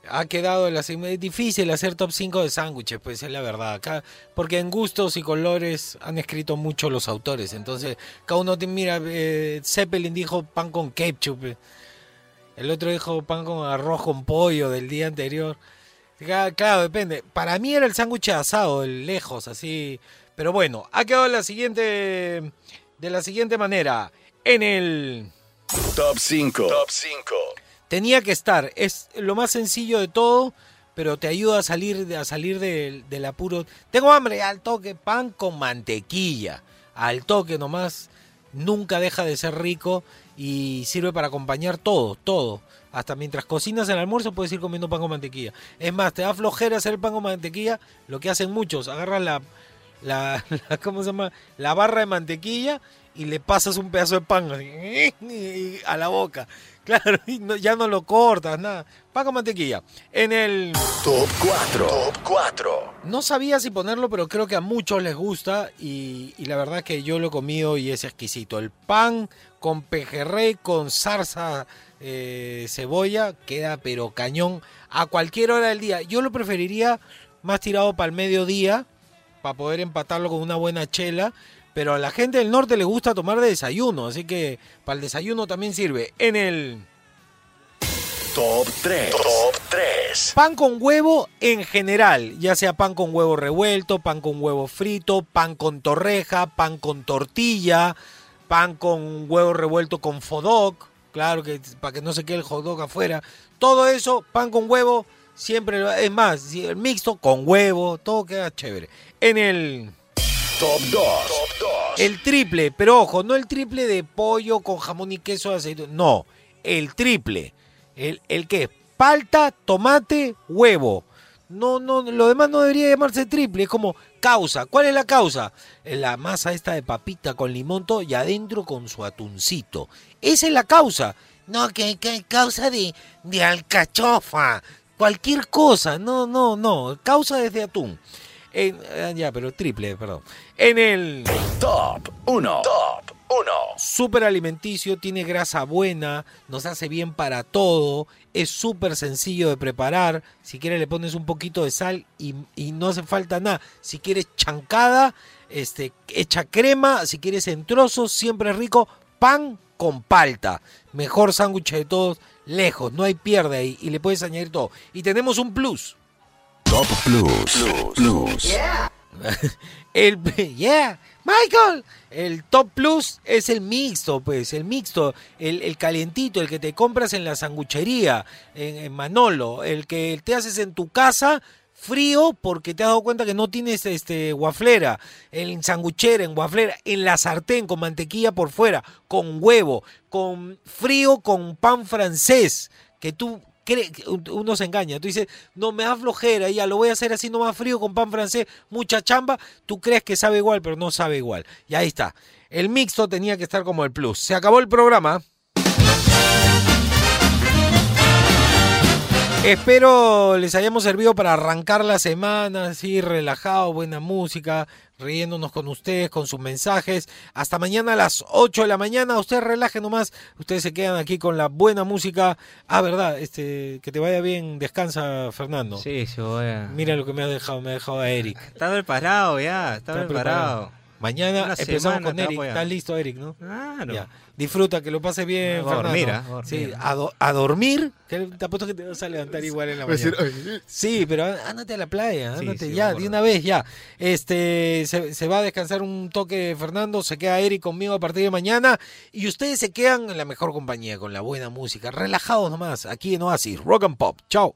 Speaker 1: ha quedado la es difícil hacer top 5 de sándwiches, pues es la verdad. Acá, porque en gustos y colores han escrito mucho los autores. Entonces, cada uno mira, eh, Zeppelin dijo pan con ketchup. El otro dijo pan con arroz con pollo del día anterior. Claro, depende. Para mí era el sándwich asado, lejos, así. Pero bueno, ha quedado la siguiente, de la siguiente manera. En el
Speaker 4: Top 5. Top 5.
Speaker 1: tenía que estar. Es lo más sencillo de todo, pero te ayuda a salir, de- a salir del, del apuro. Tengo hambre, al toque, pan con mantequilla. Al toque nomás. Nunca deja de ser rico y sirve para acompañar todo, todo. Hasta mientras cocinas el almuerzo puedes ir comiendo pan con mantequilla. Es más, te da flojera hacer el pan con mantequilla. Lo que hacen muchos, agarran la, la, <laughs> la- ¿cómo se llama? La barra de mantequilla y le pasas un pedazo de pan así, <laughs> y a la boca. <laughs> Claro, y no- ya no lo cortas, nada. Pan con mantequilla. En el...
Speaker 4: Top 4. Top 4.
Speaker 1: No sabía si ponerlo, pero creo que a muchos les gusta y, y la verdad que yo lo he comido y es exquisito. El pan con pejerrey, con zarza, eh, cebolla, queda pero cañón a cualquier hora del día. Yo lo preferiría más tirado para el mediodía, para poder empatarlo con una buena chela. Pero a la gente del norte le gusta tomar de desayuno, así que para el desayuno también sirve. En el...
Speaker 4: Top 3. Top 3.
Speaker 1: Pan con huevo en general, ya sea pan con huevo revuelto, pan con huevo frito, pan con torreja, pan con tortilla, pan con huevo revuelto con fodog, claro que para que no se quede el hot dog afuera. Todo eso, pan con huevo, siempre es más, el mixto con huevo, todo queda chévere. En el
Speaker 4: Top 2. Top 2.
Speaker 1: el triple, pero ojo, no el triple de pollo con jamón y queso de aceite, no, el triple. El, el que palta, tomate, huevo. No, no, lo demás no debería llamarse triple, es como causa. ¿Cuál es la causa? La masa esta de papita con limón todo y adentro con su atuncito. Esa es la causa. No, que, que causa de, de alcachofa. Cualquier cosa. No, no, no. Causa desde atún. En- ah, ya, pero triple, perdón. En el
Speaker 4: Top 1. Top
Speaker 1: Súper alimenticio, tiene grasa buena, nos hace bien para todo, es súper sencillo de preparar. Si quieres le pones un poquito de sal y, y no hace falta nada. Si quieres chancada, este, hecha crema, si quieres en trozos, siempre es rico. Pan con palta. Mejor sándwich de todos, lejos, no hay pierde ahí y le puedes añadir todo. Y tenemos un plus.
Speaker 4: Top Plus. Plus. <laughs>
Speaker 1: El, yeah, Michael. El Top Plus es el mixto, pues, el mixto, el, el calientito, el que te compras en la sanguchería, en, en Manolo, el que te haces en tu casa frío porque te has dado cuenta que no tienes este guaflera, en sanguchera, en guaflera, en la sartén con mantequilla por fuera, con huevo, con frío con pan francés, que tú uno se engaña, tú dices, no me da flojera, ya lo voy a hacer así nomás frío con pan francés, mucha chamba, tú crees que sabe igual, pero no sabe igual. Y ahí está. El mixto tenía que estar como el plus. Se acabó el programa. Espero les hayamos servido para arrancar la semana, así relajado, buena música, riéndonos con ustedes, con sus mensajes. Hasta mañana a las 8 de la mañana. Ustedes relajen nomás. Ustedes se quedan aquí con la buena música. Ah, verdad, este, que te vaya bien. Descansa, Fernando.
Speaker 2: Sí, se voy a...
Speaker 1: Mira lo que me ha dejado, me ha dejado a Eric.
Speaker 2: Está preparado ya, está,
Speaker 1: Está
Speaker 2: preparado.
Speaker 1: Mañana
Speaker 2: Una
Speaker 1: empezamos
Speaker 2: semana
Speaker 1: con Eric. ¿Estás listo, Eric, no?
Speaker 2: Claro.
Speaker 1: Ya. Disfruta, que lo pase bien,
Speaker 2: a
Speaker 1: Fernando.
Speaker 2: dormir, ¿ah? A dormir.
Speaker 1: Sí, a, do- a dormir. Que te apuesto que te vas a levantar igual en la mañana. Sí, pero ándate a la playa, ándate
Speaker 2: sí,
Speaker 1: ya, de una vez ya. Este, se, se va a descansar un toque Fernando, se queda Eric conmigo a partir de mañana y ustedes se quedan en la mejor compañía, con la buena música, relajados nomás, aquí en Oasis, Rock and Pop. Chao.